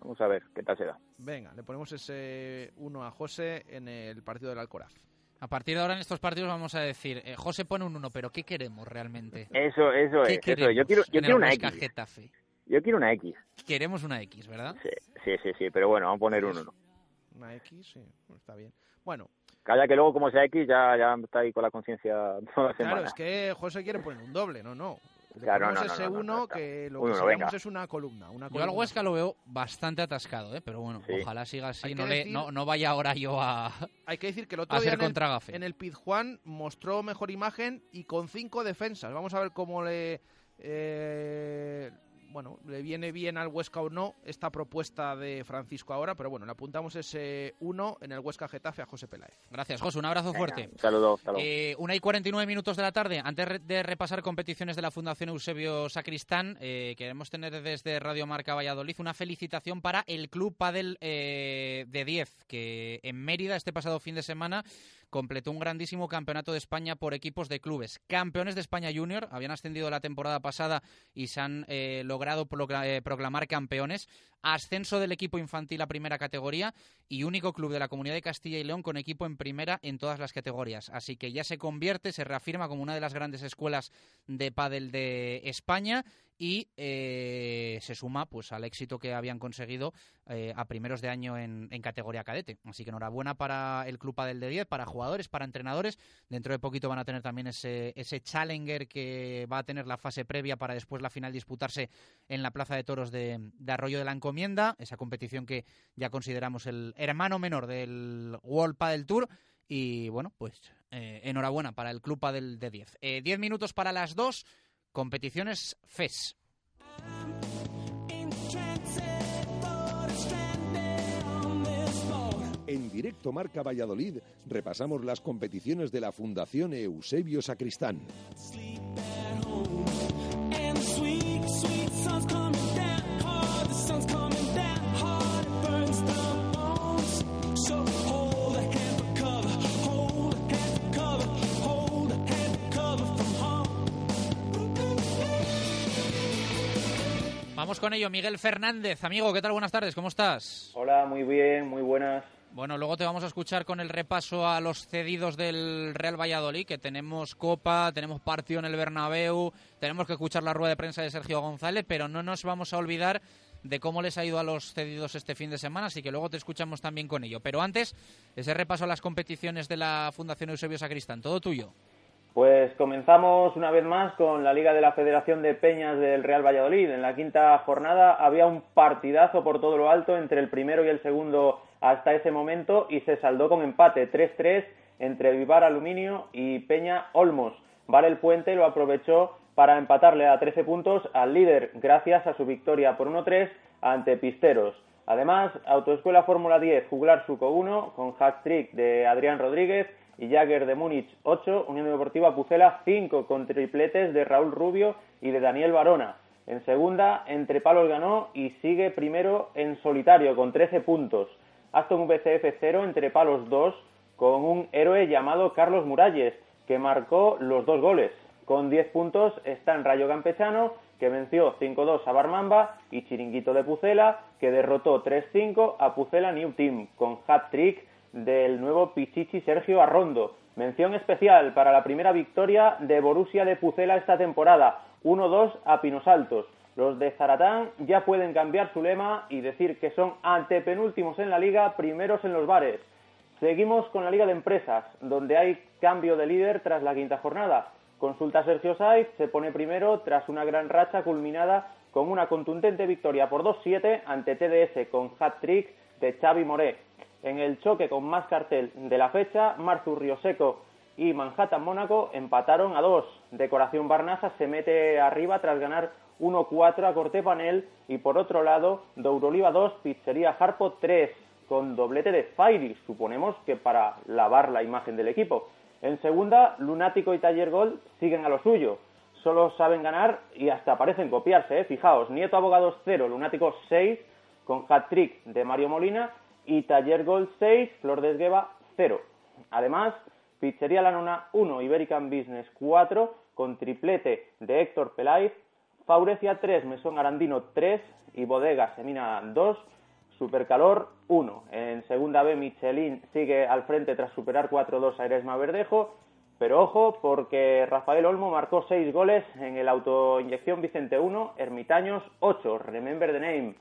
Vamos a ver qué tal se da. Venga, le ponemos ese 1 a José en el partido del Alcoraz. A partir de ahora en estos partidos vamos a decir, eh, José pone un 1, pero ¿qué queremos realmente? Eso, eso ¿Qué es. Eso es. Yo quiero, yo en el quiero una Huesca X. Getafe? Yo quiero una X. Queremos una X, ¿verdad? Sí, sí, sí, sí, pero bueno, vamos a poner un 1. Una X, sí, está bien. Bueno, Calla que luego como sea X ya, ya está ahí con la conciencia toda la semana. claro, es que José quiere poner un doble, no, no. Le Claro, ponemos no, no, ese no, no, 1 no, que lo que uno, es una columna. Una Yo al. Huesca lo veo bastante atascado, ¿eh? pero bueno, Sí. ojalá siga así, no, le, no, no vaya ahora yo a... Hay que decir que el otro día en el, contragafe. en el Pizjuán mostró mejor imagen y con cinco defensas. Vamos a ver cómo le... eh, bueno, le viene bien al Huesca o no esta propuesta de Francisco ahora, pero bueno, le apuntamos ese 1 en el Huesca Getafe a José Peláez. Gracias, José. Un abrazo fuerte. Saludos. Eh, una y 49 minutos de la tarde. Antes de repasar competiciones de la Fundación Eusebio Sacristán, eh, queremos tener desde Radio Marca Valladolid una felicitación para el Club Padel eh, de 10, que en Mérida este pasado fin de semana completó un grandísimo campeonato de España por equipos de clubes. Campeones de España Junior, habían ascendido la temporada pasada y se han eh, logrado eh, proclamar campeones. Ascenso del equipo infantil a primera categoría y único club de la Comunidad de Castilla y León con equipo en primera en todas las categorías. Así que ya se convierte, se reafirma como una de las grandes escuelas de pádel de España y eh, se suma pues al éxito que habían conseguido eh, a primeros de año en, categoría cadete. Así que enhorabuena para el Club Padel de 10, para jugadores, para entrenadores. Dentro de poquito van a tener también ese, ese Challenger que va a tener la fase previa para después la final disputarse en la Plaza de Toros de, Arroyo de la Encomienda, esa competición que ya consideramos el hermano menor del World Padel Tour. Y bueno, pues eh, enhorabuena para el Club Padel de 10. Diez minutos para las dos. Competiciones FES. En directo Marca Valladolid repasamos las competiciones de la Fundación Eusebio Sacristán. Vamos con ello, Miguel Fernández. Amigo, ¿qué tal? Buenas tardes, ¿cómo estás? Hola, muy bien, muy buenas. Bueno, luego te vamos a escuchar con el repaso a los cedidos del Real Valladolid, que tenemos Copa, tenemos partido en el Bernabéu, tenemos que escuchar la rueda de prensa de Sergio González, pero no nos vamos a olvidar de cómo les ha ido a los cedidos este fin de semana, así que luego te escuchamos también con ello. Pero antes, ese repaso a las competiciones de la Fundación Eusebio Sacristán, todo tuyo. Pues comenzamos una vez más con la Liga de la Federación de Peñas del Real Valladolid. En la quinta jornada había un partidazo por todo lo alto entre el primero y el segundo hasta ese momento y se saldó con empate 3-3 entre Vivar Aluminio y Peña Olmos. Vale el Puente lo aprovechó para empatarle a 13 puntos al líder gracias a su victoria por 1-3 ante Pisteros. Además, Autoescuela Fórmula 10 Juglar Suco 1 con hat-trick de Adrián Rodríguez y Jagger de Múnich 8, Unión Deportiva Pucela 5 con tripletes de Raúl Rubio y de Daniel Barona. En segunda, Entre Palos ganó y sigue primero en solitario con 13 puntos. Aston VCF 0, Entre Palos 2 con un héroe llamado Carlos Muralles que marcó los dos goles. Con 10 puntos está en Rayo Campechano que venció 5-2 a Barmamba y Chiringuito de Pucela que derrotó 3-5 a Pucela New Team con hat-trick del nuevo Pichichi Sergio Arrondo. Mención especial para la primera victoria de Borussia de Pucela esta temporada, 1-2 a Pinos Altos. Los de Zaratán ya pueden cambiar su lema y decir que son antepenúltimos en la liga, primeros en los bares. Seguimos con la Liga de Empresas, donde hay cambio de líder tras la quinta jornada. Consulta Sergio Saiz, se pone primero tras una gran racha culminada con una contundente victoria por 2-7 ante TDS con hat-trick de Xavi Moré. En el choque con más cartel de la fecha, Marzu Rioseco y Manhattan Mónaco empataron a dos. Decoración Barnasa se mete arriba tras ganar 1-4 a Corte Panel y por otro lado, Douroliva 2, Pizzería Harpo 3 con doblete de Fairy, suponemos que para lavar la imagen del equipo. En segunda, Lunático y Taller Gold siguen a lo suyo. Solo saben ganar y hasta parecen copiarse, ¿eh? fijaos. Nieto Abogados 0, Lunático 6 con hat-trick de Mario Molina y Taller Gold 6, Flor de Esgueva 0. Además, Pizzería La Nona 1, Iberican Business 4, con triplete de Héctor Peláez, Faurecia 3, Mesón Arandino 3 y Bodega Semina 2, Supercalor 1. En segunda B, Michelin sigue al frente tras superar 4-2 a Eresma Verdejo, pero ojo porque Rafael Olmo marcó 6 goles en el autoinyección Vicente 1, Ermitaños 8, Remember the Name.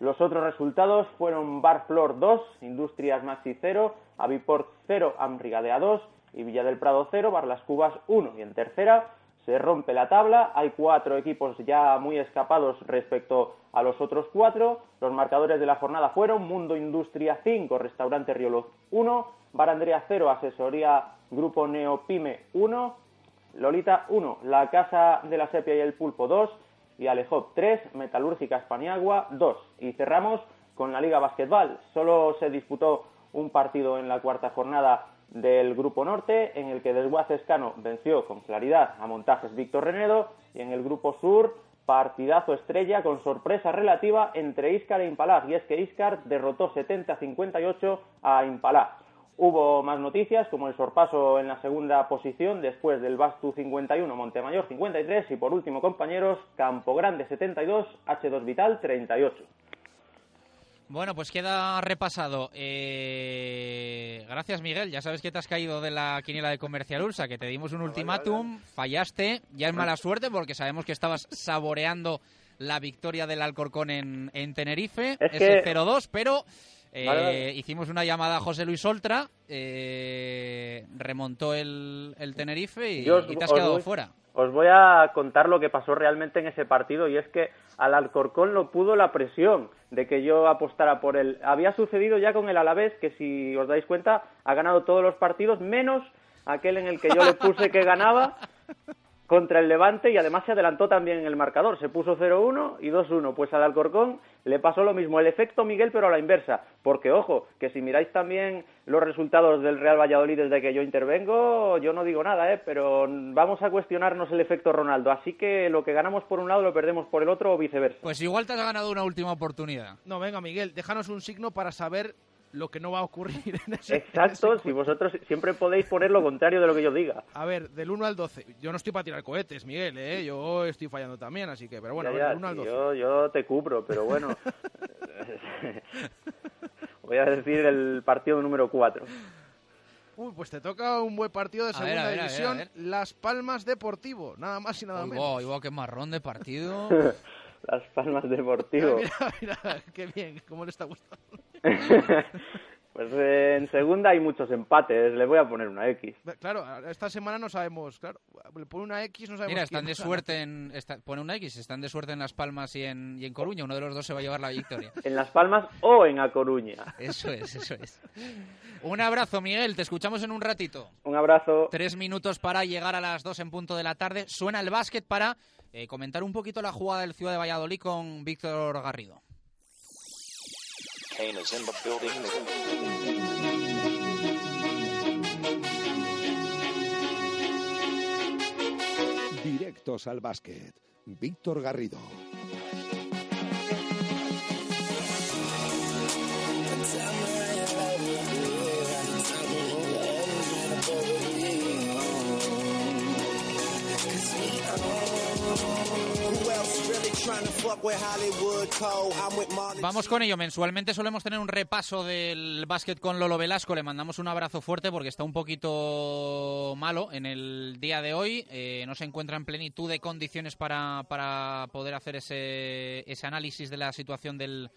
Los otros resultados fueron Barflor 2, Industrias Maxi 0, Aviport 0, Amrigadea 2 y Villa del Prado 0, Bar Las Cubas 1. Y en tercera se rompe la tabla, hay cuatro equipos ya muy escapados respecto a los otros cuatro. Los marcadores de la jornada fueron Mundo Industria 5, Restaurante Riolo 1, Bar Andrea 0, Asesoría Grupo Neopime 1, Lolita 1, La Casa de la Sepia y el Pulpo 2, y Alejop 3, Metalúrgica Spaniagua 2. Y cerramos con la Liga Basquetbal. Solo se disputó un partido en la cuarta jornada del Grupo Norte, en el que Desguace Escano venció con claridad a Montajes Víctor Renedo, y en el Grupo Sur, partidazo estrella con sorpresa relativa entre Iscar e Impalaz, y es que Iscar derrotó 70-58 a Impalaz. Hubo más noticias, como el sorpaso en la segunda posición después del Bastu 51, Montemayor 53 y por último, compañeros, Campo Grande 72, H2 Vital 38. Bueno, pues queda repasado. Eh, gracias, Miguel. Ya sabes que te has caído de la quiniela de Comercial Ursa, que te dimos un ultimátum, fallaste. Ya es mala suerte porque sabemos que estabas saboreando la victoria del Alcorcón en, en Tenerife, Es ese que- 0-2, pero eh, Vale, vale. hicimos una llamada a José Luis Oltra, eh, remontó el, el Tenerife y, os- y te has quedado voy- fuera. Os voy a contar lo que pasó realmente en ese partido y es que al Alcorcón lo pudo la presión de que yo apostara por él. Había sucedido ya con el Alavés que si os dais cuenta ha ganado todos los partidos menos aquel en el que yo le puse que ganaba contra el Levante y además se adelantó también en el marcador. Se puso 0-1 y 2-1. Pues al Alcorcón le pasó lo mismo. El efecto Miguel, pero a la inversa. Porque, ojo, que si miráis también los resultados del Real Valladolid desde que yo intervengo, yo no digo nada, ¿eh? Pero vamos a cuestionarnos el efecto Ronaldo. Así que lo que ganamos por un lado lo perdemos por el otro o viceversa. Pues igual te has ganado una última oportunidad. No, venga, Miguel, déjanos un signo para saber lo que no va a ocurrir en ese. Exacto, si vosotros siempre podéis poner lo contrario de lo que yo diga. A ver, del 1 al 12. Yo no estoy para tirar cohetes, Miguel, ¿eh? Yo estoy fallando también, así que, pero bueno, Ya, a ya, del 1 al sí, 12. yo, yo te cubro, pero bueno. Voy a decir el partido número 4. Uy, pues te toca un buen partido de A ver, segunda a ver, a ver, a división, ver. Las Palmas Deportivo, nada más y nada menos. wow, igual que marrón de partido. Las Palmas Deportivo. Mira, mira, qué bien, cómo le está gustando. Pues eh, en segunda hay muchos empates, le voy a poner una X. Claro, esta semana no sabemos, claro, le pone una X, no sabemos Mira, están quién de suerte en. está- pone una X, están de suerte en Las Palmas y en, y en Coruña. Uno de los dos se va a llevar la victoria. En Las Palmas o en A Coruña. Eso es, eso es. Un abrazo, Miguel. Te escuchamos en un ratito. Un abrazo. Tres minutos para llegar a las dos en punto de la tarde. Suena el básquet para eh, comentar un poquito la jugada del Ciudad de Valladolid con Víctor Garrido. Directos al básquet. Víctor Garrido. Vamos con ello. Mensualmente solemos tener un repaso del básquet con Lolo Velasco. Le mandamos un abrazo fuerte porque está un poquito malo en el día de hoy. Eh, no se encuentra en plenitud de condiciones para, para poder hacer ese, ese análisis de la situación del,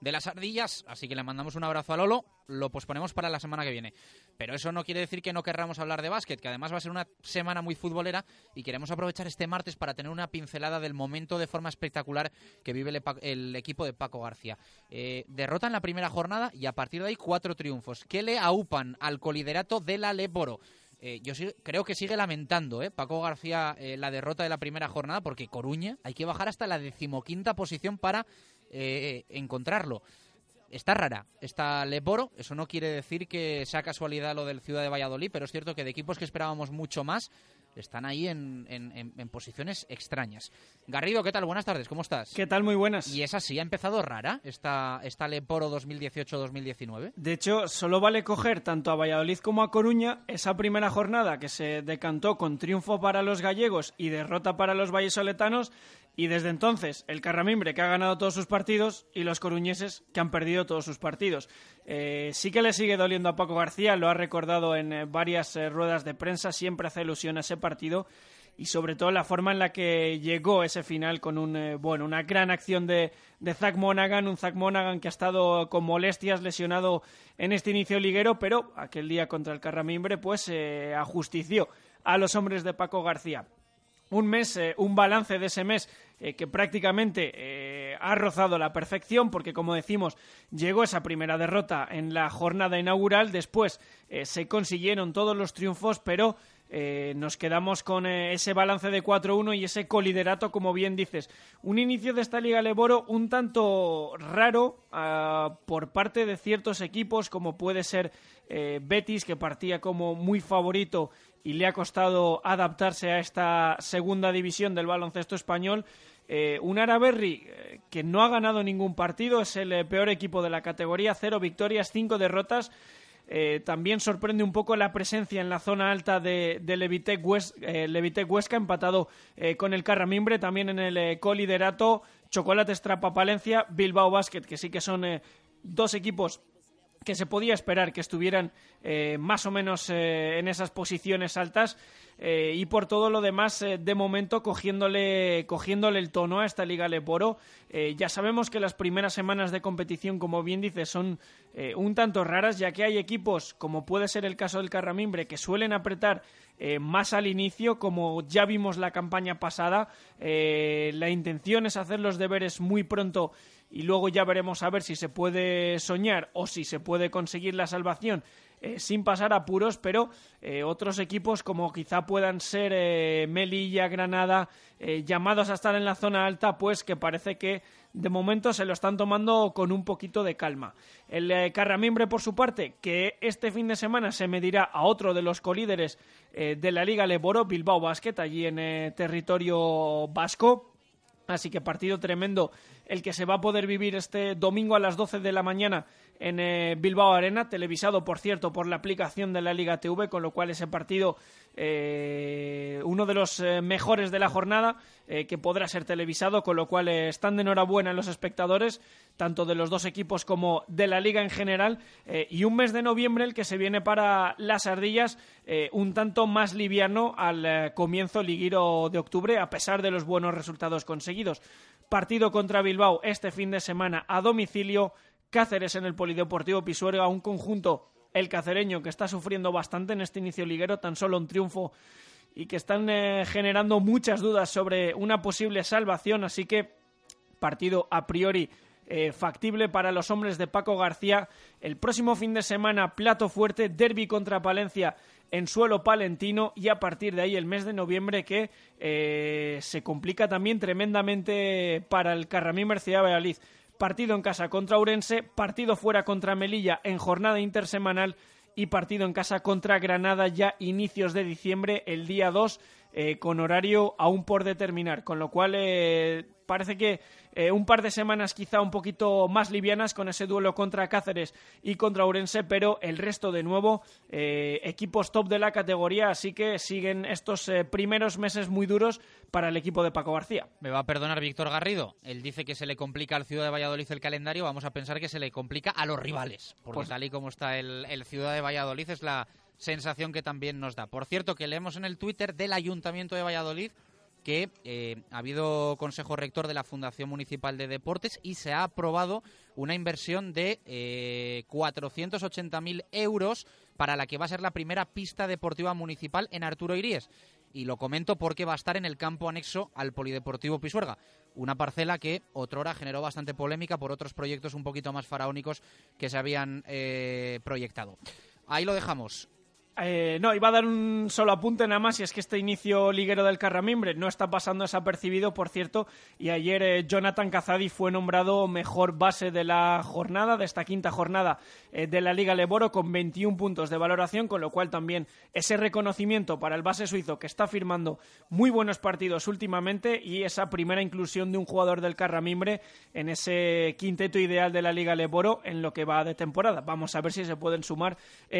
de las ardillas. Así que le mandamos un abrazo a Lolo. Lo posponemos para la semana que viene. Pero eso no quiere decir que no querramos hablar de básquet, que además va a ser una semana muy futbolera y queremos aprovechar este martes para tener una pincelada del momento de forma espectacular que vive el, equipo de Paco García. Eh, derrota en la primera jornada y a partir de ahí cuatro triunfos que le aupan al coliderato de la Leporo. Eh, yo sí- creo que sigue lamentando eh, Paco García eh, la derrota de la primera jornada porque Coruña hay que bajar hasta la decimoquinta posición para eh, encontrarlo. Está rara esta Leporo, eso no quiere decir que sea casualidad lo del Ciudad de Valladolid, pero es cierto que de equipos que esperábamos mucho más están ahí en, en- en- en posiciones extrañas. Garrido, ¿qué tal? Buenas tardes, ¿cómo estás? ¿Qué tal? Muy buenas. Y esa sí ha empezado rara, esta, esta Leporo 2018-2019. De hecho, solo vale coger tanto a Valladolid como a Coruña esa primera jornada que se decantó con triunfo para los gallegos y derrota para los vallesoletanos y desde entonces el Carramimbre que ha ganado todos sus partidos y los coruñeses que han perdido todos sus partidos. Eh, sí que le sigue doliendo a Paco García, lo ha recordado en eh, varias eh, ruedas de prensa, siempre hace ilusión a ese partido y sobre todo la forma en la que llegó ese final con un eh, bueno una gran acción de, de Zach Monaghan, un Zach Monaghan que ha estado con molestias lesionado en este inicio liguero, pero aquel día contra el Carramimbre pues ajustició a los hombres de Paco García. Un mes, eh, un balance de ese mes eh, que prácticamente eh, ha rozado la perfección porque como decimos llegó esa primera derrota en la jornada inaugural, después se consiguieron todos los triunfos, pero nos quedamos con ese balance de 4-1 y ese coliderato, como bien dices. Un inicio de esta Liga Leboro un tanto raro ah, por parte de ciertos equipos, como puede ser Betis, que partía como muy favorito y le ha costado adaptarse a esta segunda división del baloncesto español. un Araberri que no ha ganado ningún partido, es el peor equipo de la categoría, cero victorias, cinco derrotas. Eh, también sorprende un poco la presencia en la zona alta de, de Levitec, eh, Huesca, empatado eh, con el Carramimbre, también en el coliderato, Chocolate Estrapa Palencia, Bilbao Basket, que sí que son dos equipos que se podía esperar que estuvieran más o menos en esas posiciones altas eh, y por todo lo demás, eh, de momento, cogiéndole, cogiéndole el tono a esta Liga Leporo. Eh, ya sabemos que las primeras semanas de competición, como bien dice, son un tanto raras, ya que hay equipos, como puede ser el caso del Carramimbre, que suelen apretar más al inicio, como ya vimos la campaña pasada. la intención es hacer los deberes muy pronto y luego ya veremos a ver si se puede soñar o si se puede conseguir la salvación eh, sin pasar apuros, pero eh, otros equipos como quizá puedan ser eh, Melilla, Granada, llamados a estar en la zona alta, pues que parece que de momento se lo están tomando con un poquito de calma. El Carramimbre, por su parte, que este fin de semana se medirá a otro de los colíderes de la Liga Leboro, Bilbao Basket, allí en territorio vasco. Así que partido tremendo el que se va a poder vivir este domingo a las 12 de la mañana en eh, Bilbao Arena, televisado, por cierto, por la aplicación de la Liga TV, con lo cual ese partido, eh, uno de los eh, mejores de la jornada, que podrá ser televisado, con lo cual están de enhorabuena los espectadores, tanto de los dos equipos como de la Liga en general, y un mes de noviembre el que se viene para las ardillas, un tanto más liviano al comienzo liguiro de octubre, a pesar de los buenos resultados conseguidos. Partido contra Bilbao este fin de semana a domicilio Cáceres en el Polideportivo Pisuerga, un conjunto, el cacereño, que está sufriendo bastante en este inicio liguero, tan solo un triunfo y que están eh, generando muchas dudas sobre una posible salvación, así que partido a priori eh, factible para los hombres de Paco García. El próximo fin de semana, plato fuerte, derby contra Palencia en suelo palentino y a partir de ahí el mes de noviembre que eh, se complica también tremendamente para el Carramín Mercedes Valladolid partido en casa contra Urense, partido fuera contra Melilla en jornada intersemanal y partido en casa contra Granada ya inicios de diciembre, el día 2, eh, con horario aún por determinar. Con lo cual eh, parece que eh, un par de semanas quizá un poquito más livianas con ese duelo contra Cáceres y contra Urense, pero el resto de nuevo eh, equipos top de la categoría, así que siguen estos eh, primeros meses muy duros para el equipo de Paco García. Me va a perdonar Víctor Garrido, él dice que se le complica al Ciudad de Valladolid el calendario, vamos a pensar que se le complica a los rivales, porque pues tal y como está el, el Ciudad de Valladolid es la sensación que también nos da. Por cierto, que leemos en el Twitter del Ayuntamiento de Valladolid que eh, ha habido consejo rector de la Fundación Municipal de Deportes y se ha aprobado una inversión de eh, 480.000 euros para la que va a ser la primera pista deportiva municipal en Arturo Iríes. Y lo comento porque va a estar en el campo anexo al Polideportivo Pisuerga, una parcela que otrora generó bastante polémica por otros proyectos un poquito más faraónicos que se habían eh, proyectado. Ahí lo dejamos. Eh, no, iba a dar un solo apunte nada más, y es que este inicio liguero del Carramimbre no está pasando desapercibido, por cierto, y ayer eh, Jonathan Cazadi fue nombrado mejor base de la jornada, de esta quinta jornada de la Liga Leboro, con 21 puntos de valoración, con lo cual también ese reconocimiento para el base suizo que está firmando muy buenos partidos últimamente y esa primera inclusión de un jugador del Carramimbre en ese quinteto ideal de la Liga Leboro en lo que va de temporada. Vamos a ver si se pueden sumar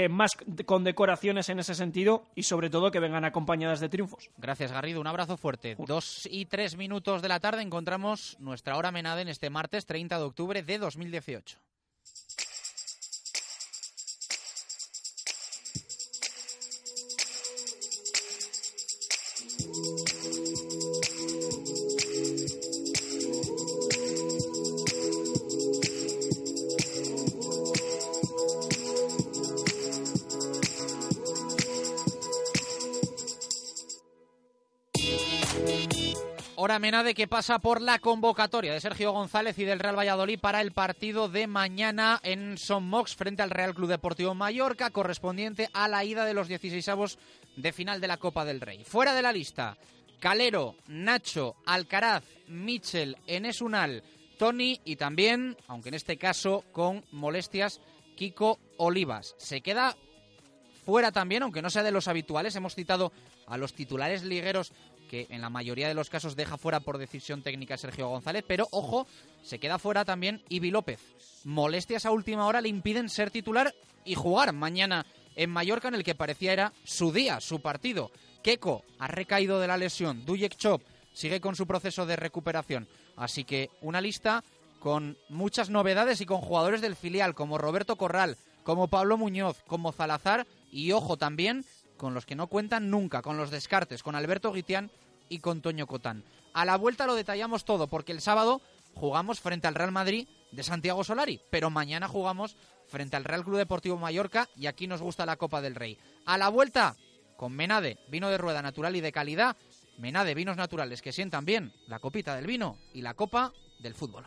más condecoración en ese sentido y sobre todo que vengan acompañadas de triunfos. Gracias Garrido, un abrazo fuerte. Dos y tres minutos de la tarde encontramos nuestra hora menada en este martes 30 de octubre de 2018. Hora Menade que pasa por la convocatoria de Sergio González y del Real Valladolid para el partido de mañana en Son Mox frente al Real Club Deportivo Mallorca, correspondiente a la ida de los 16avos de final de la Copa del Rey. Fuera de la lista, Calero, Nacho, Alcaraz, Michel, Enes Unal, Tony y también, aunque en este caso con molestias, Kiko Olivas. Se queda fuera también, aunque no sea de los habituales. Hemos citado a los titulares ligueros que en la mayoría de los casos deja fuera por decisión técnica Sergio González, pero ojo, se queda fuera también Ibi López. Molestias a última hora le impiden ser titular y jugar mañana en Mallorca, en el que parecía era su día, su partido. Keko ha recaído de la lesión, Dujek Chop sigue con su proceso de recuperación, así que una lista con muchas novedades y con jugadores del filial como Roberto Corral, como Pablo Muñoz, como Zalazar y ojo también con los que no cuentan nunca, con los descartes, con Alberto Guitián y con Toño Cotán. A la vuelta lo detallamos todo, porque el sábado jugamos frente al Real Madrid de Santiago Solari, pero mañana jugamos frente al Real Club Deportivo Mallorca y aquí nos gusta la Copa del Rey. A la vuelta, con Menade, vino de rueda natural y de calidad, Menade, vinos naturales que sientan bien, la copita del vino y la copa del fútbol.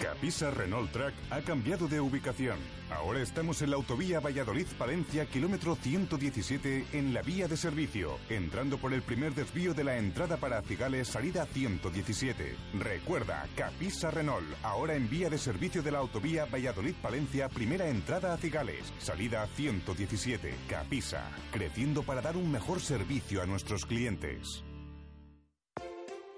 Capisa Renault Track ha cambiado de ubicación. Ahora estamos en la autovía Valladolid-Palencia, kilómetro 117, en la vía de servicio, entrando por el primer desvío de la entrada para Cigales, salida 117. Recuerda, Capisa Renault, ahora en vía de servicio de la autovía Valladolid-Palencia, primera entrada a Cigales, salida 117. Capisa, creciendo para dar un mejor servicio a nuestros clientes.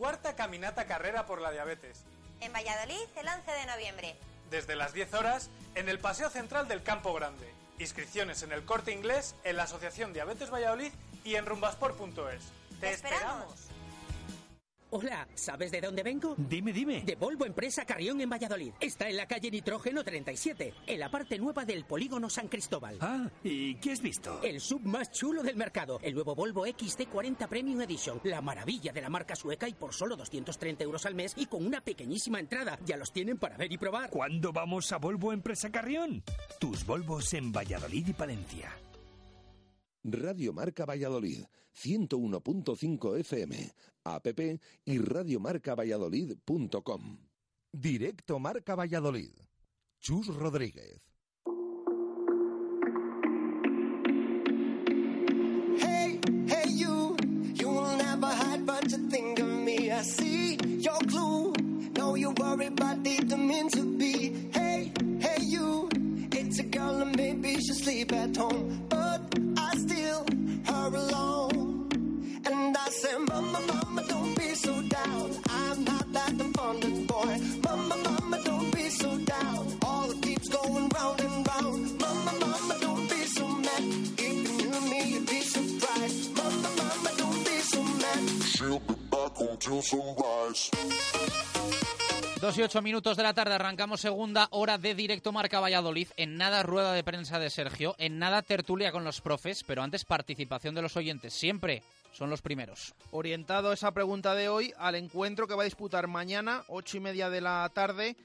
Cuarta caminata carrera por la diabetes. En Valladolid, el 11 de noviembre. Desde las 10 horas, en el Paseo Central del Campo Grande. Inscripciones en el Corte Inglés, en la Asociación Diabetes Valladolid y en rumbasport.es. Te esperamos. Hola, ¿sabes de dónde vengo? Dime, dime. De Volvo Empresa Carrión en Valladolid. Está en la calle Nitrógeno 37, en la parte nueva del polígono San Cristóbal. Ah, ¿y qué has visto? El sub más chulo del mercado, el nuevo Volvo XT40 Premium Edition. La maravilla de la marca sueca y por solo 230 euros al mes y con una pequeñísima entrada. Ya los tienen para ver y probar. ¿Cuándo vamos a Volvo Empresa Carrión? Tus Volvos en Valladolid y Palencia. Radio Marca Valladolid, 101.5 FM, app y radiomarcavalladolid.com. Directo Marca Valladolid. Chus Rodríguez. Hey, hey, you. You will never hide, but you think of me. I see your clue. Know you worry, but didn't mean to be. Hey, hey, you. It's a girl, and maybe she'll sleep at home. Say, Mama, Mama, don't be so down. I'm not that abundant boy. Mama, Mama, don't be so down. All it keeps going round and round. Mama, Mama, don't be so mad. If you knew me, you'd be surprised. Mama, Mama, don't be so mad. She'll be back until sunrise. Dos y ocho minutos de la tarde arrancamos segunda hora de directo Marca Valladolid. En nada rueda de prensa de Sergio, en nada tertulia con los profes, pero antes participación de los oyentes. Siempre son los primeros. Orientado esa pregunta de hoy al encuentro que va a disputar mañana, ocho y media de la tarde,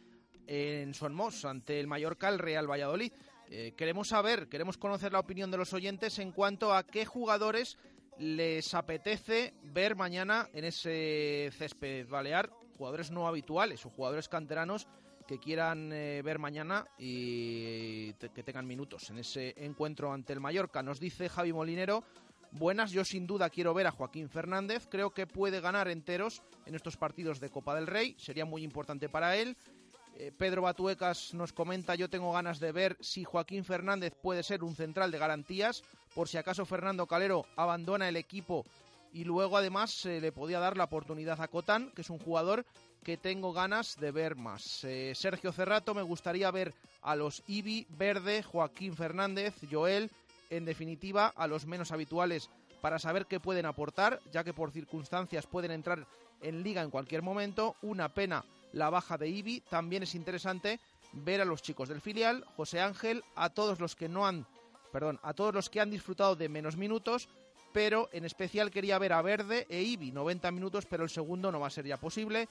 en Sonmos, ante el Mallorca, el Real Valladolid. Eh, queremos saber, queremos conocer la opinión de los oyentes en cuanto a qué jugadores les apetece ver mañana en ese césped balear jugadores no habituales o jugadores canteranos que quieran eh, ver mañana y que tengan minutos en ese encuentro ante el Mallorca. Nos dice Javi Molinero, buenas, yo sin duda quiero ver a Joaquín Fernández, creo que puede ganar enteros en estos partidos de Copa del Rey, sería muy importante para él. Eh, Pedro Batuecas nos comenta, yo tengo ganas de ver si Joaquín Fernández puede ser un central de garantías, por si acaso Fernando Calero abandona el equipo y luego además se le podía dar la oportunidad a Cotán, que es un jugador que tengo ganas de ver más. Eh, Sergio Cerrato, me gustaría ver a los Ibi, Verde, Joaquín Fernández, Joel, en definitiva a los menos habituales para saber qué pueden aportar, ya que por circunstancias pueden entrar en liga en cualquier momento. Una pena la baja de Ibi. También es interesante ver a los chicos del filial, José Ángel, a todos los que no han, perdón, a todos los que han disfrutado de menos minutos pero en especial quería ver a Verde e Ibi, 90 minutos, pero el segundo no va a ser ya posible.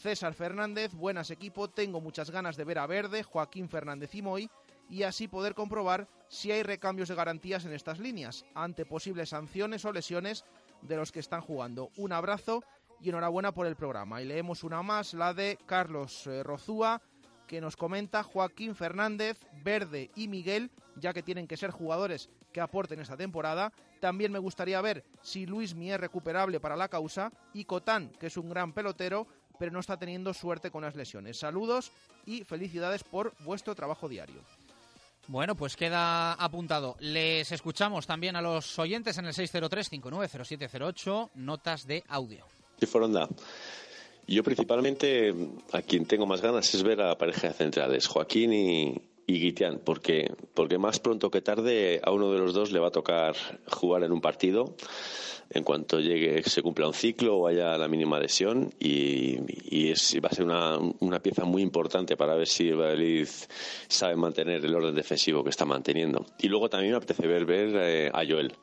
César Fernández, buenas equipo, tengo muchas ganas de ver a Verde, Joaquín Fernández y Moy, y así poder comprobar si hay recambios de garantías en estas líneas, ante posibles sanciones o lesiones de los que están jugando. Un abrazo y enhorabuena por el programa. Y leemos una más, la de Carlos eh, Rozúa, que nos comenta Joaquín Fernández, Verde y Miguel, ya que tienen que ser jugadores que aporten esta temporada. También me gustaría ver si Luis Mi es recuperable para la causa y Cotán, que es un gran pelotero, pero no está teniendo suerte con las lesiones. Saludos y felicidades por vuestro trabajo diario. Bueno, pues queda apuntado. Les escuchamos también a los oyentes en el 603-590708, notas de audio. Sí, Foronda. Yo principalmente a quien tengo más ganas es ver a la pareja de centrales, Joaquín y, y Guitián, porque, porque más pronto que tarde a uno de los dos le va a tocar jugar en un partido en cuanto llegue, se cumpla un ciclo o haya la mínima lesión y, y es, va a ser una, una, pieza muy importante para ver si el sabe mantener el orden defensivo que está manteniendo. Y luego también me apetece ver, ver eh, a Joel.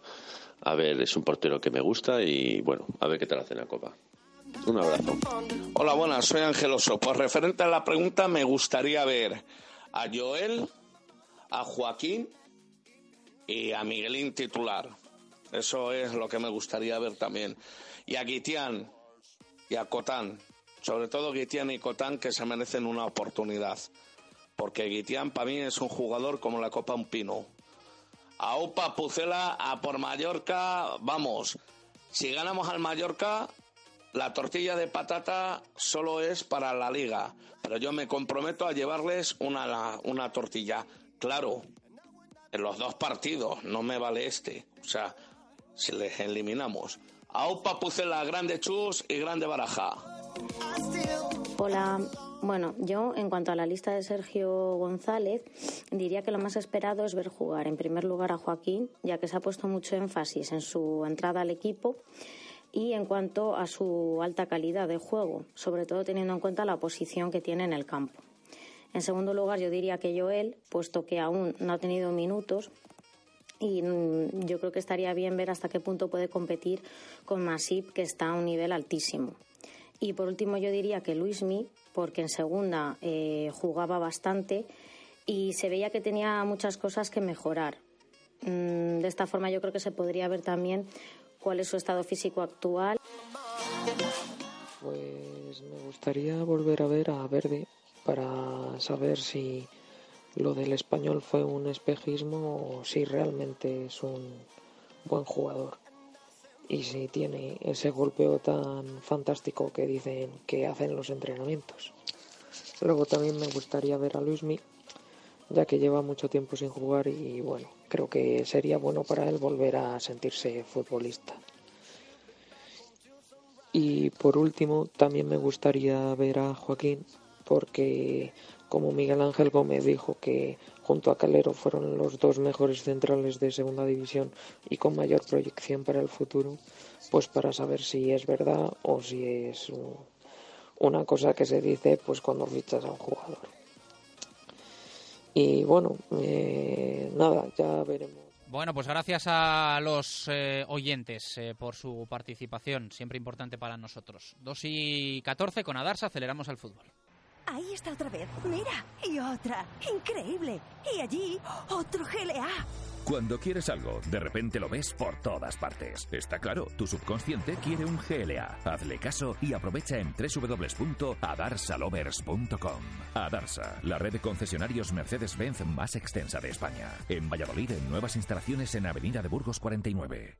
A ver, es un portero que me gusta y bueno, a ver qué tal hace en la Copa. Un abrazo. Hola, buenas, soy Angeloso. Pues referente a la pregunta, me gustaría ver a Joel, a Joaquín y a Miguelín titular. Eso es lo que me gustaría ver también. Y a Guitián y a Cotán. Sobre todo Guitián y Cotán que se merecen una oportunidad. Porque Guitián para mí es un jugador como la Copa Un Pino. A Upa Pucela, a por Mallorca, vamos. Si ganamos al Mallorca, la tortilla de patata solo es para la liga, pero yo me comprometo a llevarles una, una tortilla. Claro, en los dos partidos, no me vale este. O sea, si les eliminamos. Aupa Pucela, Grande Chus y Grande Baraja. Hola, bueno, yo en cuanto a la lista de Sergio González, diría que lo más esperado es ver jugar en primer lugar a Joaquín, ya que se ha puesto mucho énfasis en su entrada al equipo y en cuanto a su alta calidad de juego, sobre todo teniendo en cuenta la posición que tiene en el campo. En segundo lugar, yo diría que Joel, puesto que aún no ha tenido minutos, y mm, yo creo que estaría bien ver hasta qué punto puede competir con Masip, que está a un nivel altísimo. Y por último, yo diría que Luismi, porque en segunda eh, jugaba bastante y se veía que tenía muchas cosas que mejorar. Mm, de esta forma, yo creo que se podría ver también cuál es su estado físico actual. Pues me gustaría volver a ver a Verde para saber si lo del español fue un espejismo o si realmente es un buen jugador y si tiene ese golpeo tan fantástico que dicen que hacen los entrenamientos. Luego también me gustaría ver a Luismi, ya que lleva mucho tiempo sin jugar y bueno, creo que sería bueno para él volver a sentirse futbolista. Y por último, también me gustaría ver a Joaquín, porque como Miguel Ángel Gómez dijo que junto a Calero fueron los dos mejores centrales de segunda división y con mayor proyección para el futuro, pues para saber si es verdad o si es una cosa que se dice pues cuando fichas a un jugador. Y bueno, eh, nada, ya veremos. Bueno, pues gracias a los eh, oyentes eh, por su participación, siempre importante para nosotros. 2 y 14 con Adarsa, aceleramos al fútbol. Ahí está otra vez. Mira. Y otra. Increíble. Y allí, otro GLA. Cuando quieres algo, de repente lo ves por todas partes. Está claro, tu subconsciente quiere un GLA. Hazle caso y aprovecha en www.adarsalovers.com. Adarsa, la red de concesionarios Mercedes-Benz más extensa de España. En Valladolid, en nuevas instalaciones en Avenida de Burgos 49.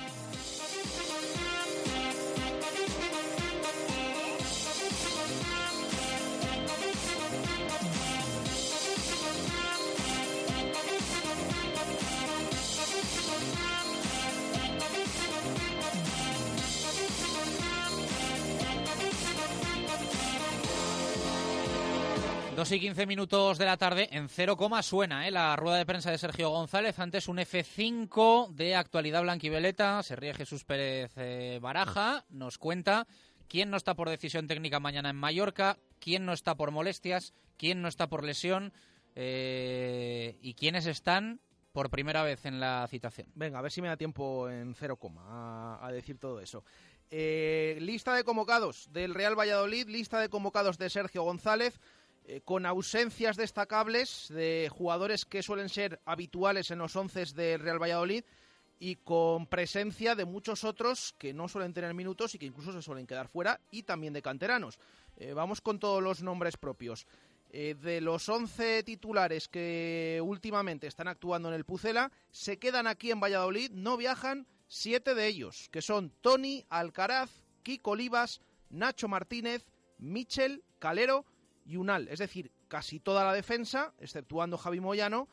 Dos y 15 minutos de la tarde, en cero coma suena ¿eh? la rueda de prensa de Sergio González. Antes un F5 de actualidad blanquibeleta. Se ríe Jesús Pérez eh, Baraja. Nos cuenta quién no está por decisión técnica mañana en Mallorca, quién no está por molestias, quién no está por lesión eh, y quiénes están por primera vez en la citación. Venga, a ver si me da tiempo en cero coma a, a decir todo eso. Lista de convocados del Real Valladolid, lista de convocados de Sergio González. Eh, con ausencias destacables de jugadores que suelen ser habituales en los once del Real Valladolid y con presencia de muchos otros que no suelen tener minutos y que incluso se suelen quedar fuera y también de canteranos. Eh, vamos con todos los nombres propios. Eh, de los 11 titulares que últimamente están actuando en el Pucela, se quedan aquí en Valladolid, no viajan siete de ellos, que son Tony, Alcaraz, Kiko Olivas, Nacho Martínez, Michel, Calero y Unal, es decir, casi toda la defensa, exceptuando Javi Moyano,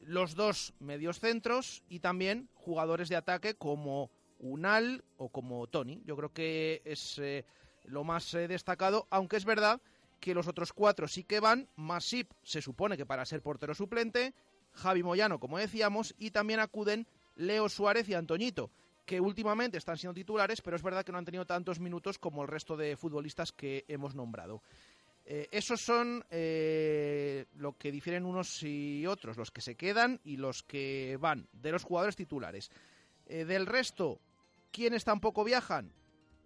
los dos medios centros y también jugadores de ataque como Unal o como Tony. Yo creo que es eh, lo más eh, destacado, aunque es verdad que los otros cuatro sí que van. Masip se supone que para ser portero suplente, Javi Moyano, como decíamos, y también acuden Leo Suárez y Antoñito, que últimamente están siendo titulares, pero es verdad que no han tenido tantos minutos como el resto de futbolistas que hemos nombrado. Eh, esos son eh, lo que difieren unos y otros, los que se quedan y los que van, de los jugadores titulares. Eh, del resto, ¿quiénes tampoco viajan?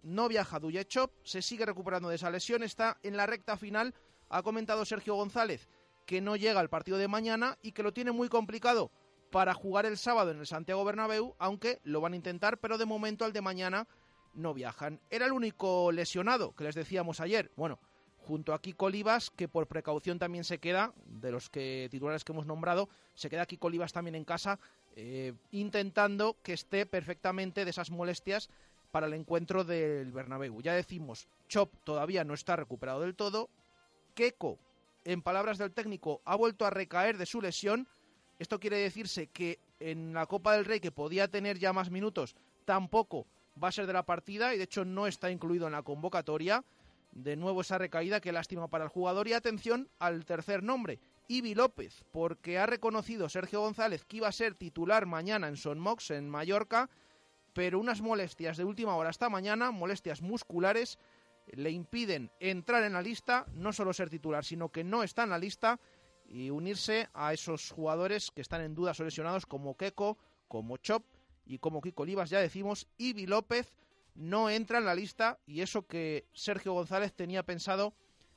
No viaja Duyechop, se sigue recuperando de esa lesión, está en la recta final. Ha comentado Sergio González que no llega al partido de mañana y que lo tiene muy complicado para jugar el sábado en el Santiago Bernabéu, aunque lo van a intentar, pero de momento al de mañana no viajan. Era el único lesionado que les decíamos ayer. Bueno, junto a Kiko Olivas, que por precaución también se queda, de los que titulares que hemos nombrado, se queda Kiko Olivas también en casa, eh, intentando que esté perfectamente de esas molestias para el encuentro del Bernabéu. Ya decimos, Chop todavía no está recuperado del todo, Keko, en palabras del técnico, ha vuelto a recaer de su lesión. Esto quiere decirse que en la Copa del Rey, que podía tener ya más minutos, tampoco va a ser de la partida y de hecho no está incluido en la convocatoria. De nuevo esa recaída, qué lástima para el jugador. Y atención al tercer nombre, Ibi López, porque ha reconocido Sergio González que iba a ser titular mañana en Son Mox, en Mallorca, pero unas molestias de última hora hasta mañana, molestias musculares, le impiden entrar en la lista, no solo ser titular, sino que no está en la lista y unirse a esos jugadores que están en dudas o lesionados como Keko, como Chop y como Kiko Olivas, ya decimos, Ibi López no entra en la lista y eso que Sergio González tenía pensado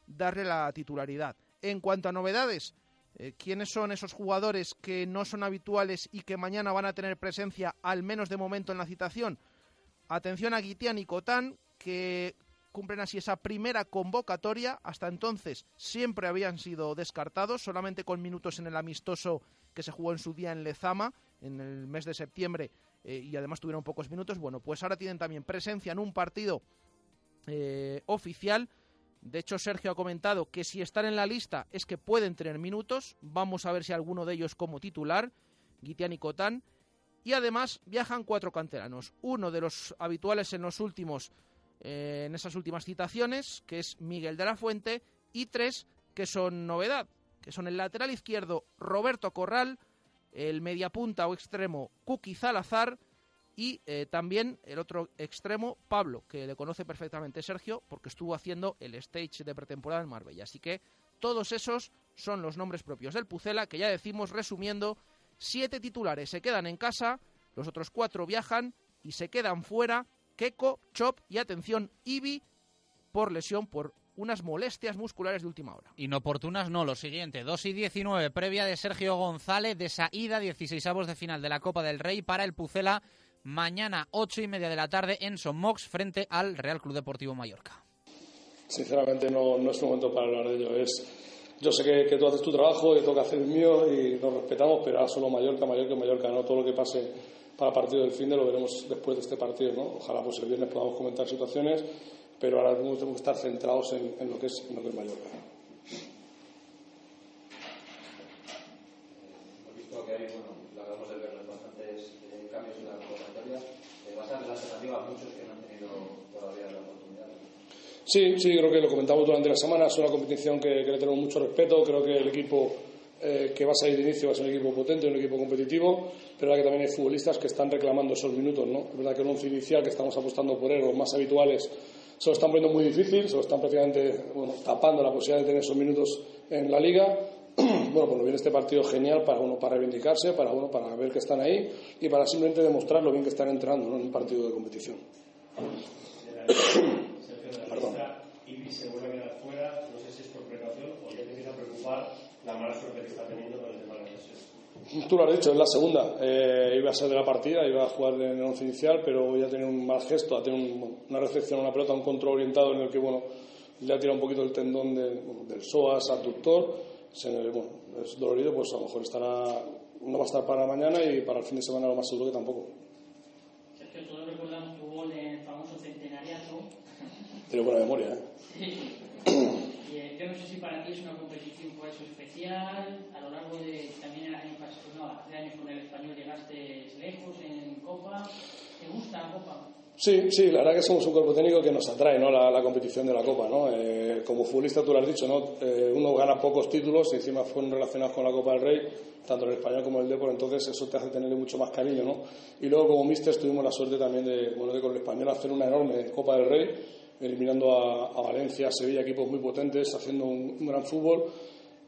darle la titularidad. En cuanto a novedades, eh, ¿quiénes son esos jugadores que no son habituales y que mañana van a tener presencia, al menos de momento, en la citación? Atención a Guitián y Cotán, que cumplen así esa primera convocatoria. Hasta entonces siempre habían sido descartados, solamente con minutos en el amistoso que se jugó en su día en Lezama, en el mes de septiembre, eh, y además tuvieron pocos minutos. Bueno, pues ahora tienen también presencia en un partido eh, oficial. De hecho, Sergio ha comentado que si están en la lista es que pueden tener minutos. Vamos a ver si alguno de ellos como titular, Guitián y Cotán. Y además viajan cuatro canteranos. Uno de los habituales en los últimos, en esas últimas citaciones, que es Miguel de la Fuente, y tres que son novedad. que son el lateral izquierdo Roberto Corral, el mediapunta o extremo Kuki Zalazar y eh, también el otro extremo Pablo, que le conoce perfectamente Sergio porque estuvo haciendo el stage de pretemporada en Marbella. Así que todos esos son los nombres propios del Pucela, que ya decimos resumiendo, siete titulares se quedan en casa, los otros cuatro viajan y se quedan fuera Keko, Chop y atención Ibi por lesión, por unas molestias musculares de última hora. Inoportunas no, lo siguiente, 2 y 19, previa de Sergio González de esa ida, 16 de final de la Copa del Rey para el Pucela, mañana 8 y media de la tarde en Somox frente al Real Club Deportivo Mallorca. Sinceramente no, no es momento para hablar de ello, es... Yo sé que, que, tú haces tu trabajo, y tengo que hacer el mío y nos respetamos, pero ahora solo Mallorca, Mallorca, Mallorca, no todo lo que pase para el partido del fin de lo veremos después de este partido, ¿no? Ojalá pues el viernes podamos comentar situaciones pero ahora mismo tenemos que estar centrados en, en, lo, que es, en lo que es Mallorca. Hemos visto que hay, bueno, lo acabamos de ver, bastantes eh, cambios en la convocatoria. Eh, va a ser la alternativa a muchos que no han tenido todavía la oportunidad. Sí, sí, creo que lo comentamos durante la semana. Es una competición que, que le tenemos mucho respeto. Creo que el equipo eh, que va a salir de inicio va a ser un equipo potente, un equipo competitivo, pero que también hay futbolistas que están reclamando esos minutos. ¿no? Es verdad que el once inicial que estamos apostando por él, los más habituales, se lo están poniendo muy difícil, se lo están prácticamente bueno, tapando la posibilidad de tener esos minutos en la liga. bueno, pues viene este partido genial para uno para reivindicarse, para uno para ver que están ahí y para simplemente demostrar lo bien que están entrando ¿no? en un partido de competición. Perdón. Y se vuelve a quedar fuera, no sé si es por precaución o ya te empieza a preocupar la mala suerte que está teniendo con el tema de la lesión. Tú lo has dicho, es la segunda. Eh, iba a ser de la partida, iba a jugar en el once inicial, pero ya tiene un mal gesto, ha tenido un, una recepción una pelota, un control orientado en el que, bueno, le ha tirado un poquito el tendón de, del psoas abductor. Se, bueno, es dolorido, pues a lo mejor estará, no va a estar para mañana y para el fin de semana lo más seguro que tampoco. Sergio, todos recordamos tu gol en el famoso centenariato. Tiene buena memoria, ¿eh? yo no sé si para ti es una competición por eso especial. A lo largo de también el año pasado, no, hace años con el español llegaste lejos en Copa. ¿Te gusta la Copa? Sí, sí, la verdad que somos un cuerpo técnico que nos atrae ¿no? la, la competición de la Copa. ¿no? Eh, como futbolista, tú lo has dicho, ¿no? Eh, uno gana pocos títulos y encima fueron relacionados con la Copa del Rey, tanto el español como el Depor, entonces eso te hace tenerle mucho más cariño. ¿no? Y luego, como mister, tuvimos la suerte también de, bueno, de con el español hacer una enorme Copa del Rey, eliminando a, a Valencia, a Sevilla, equipos muy potentes, haciendo un, gran fútbol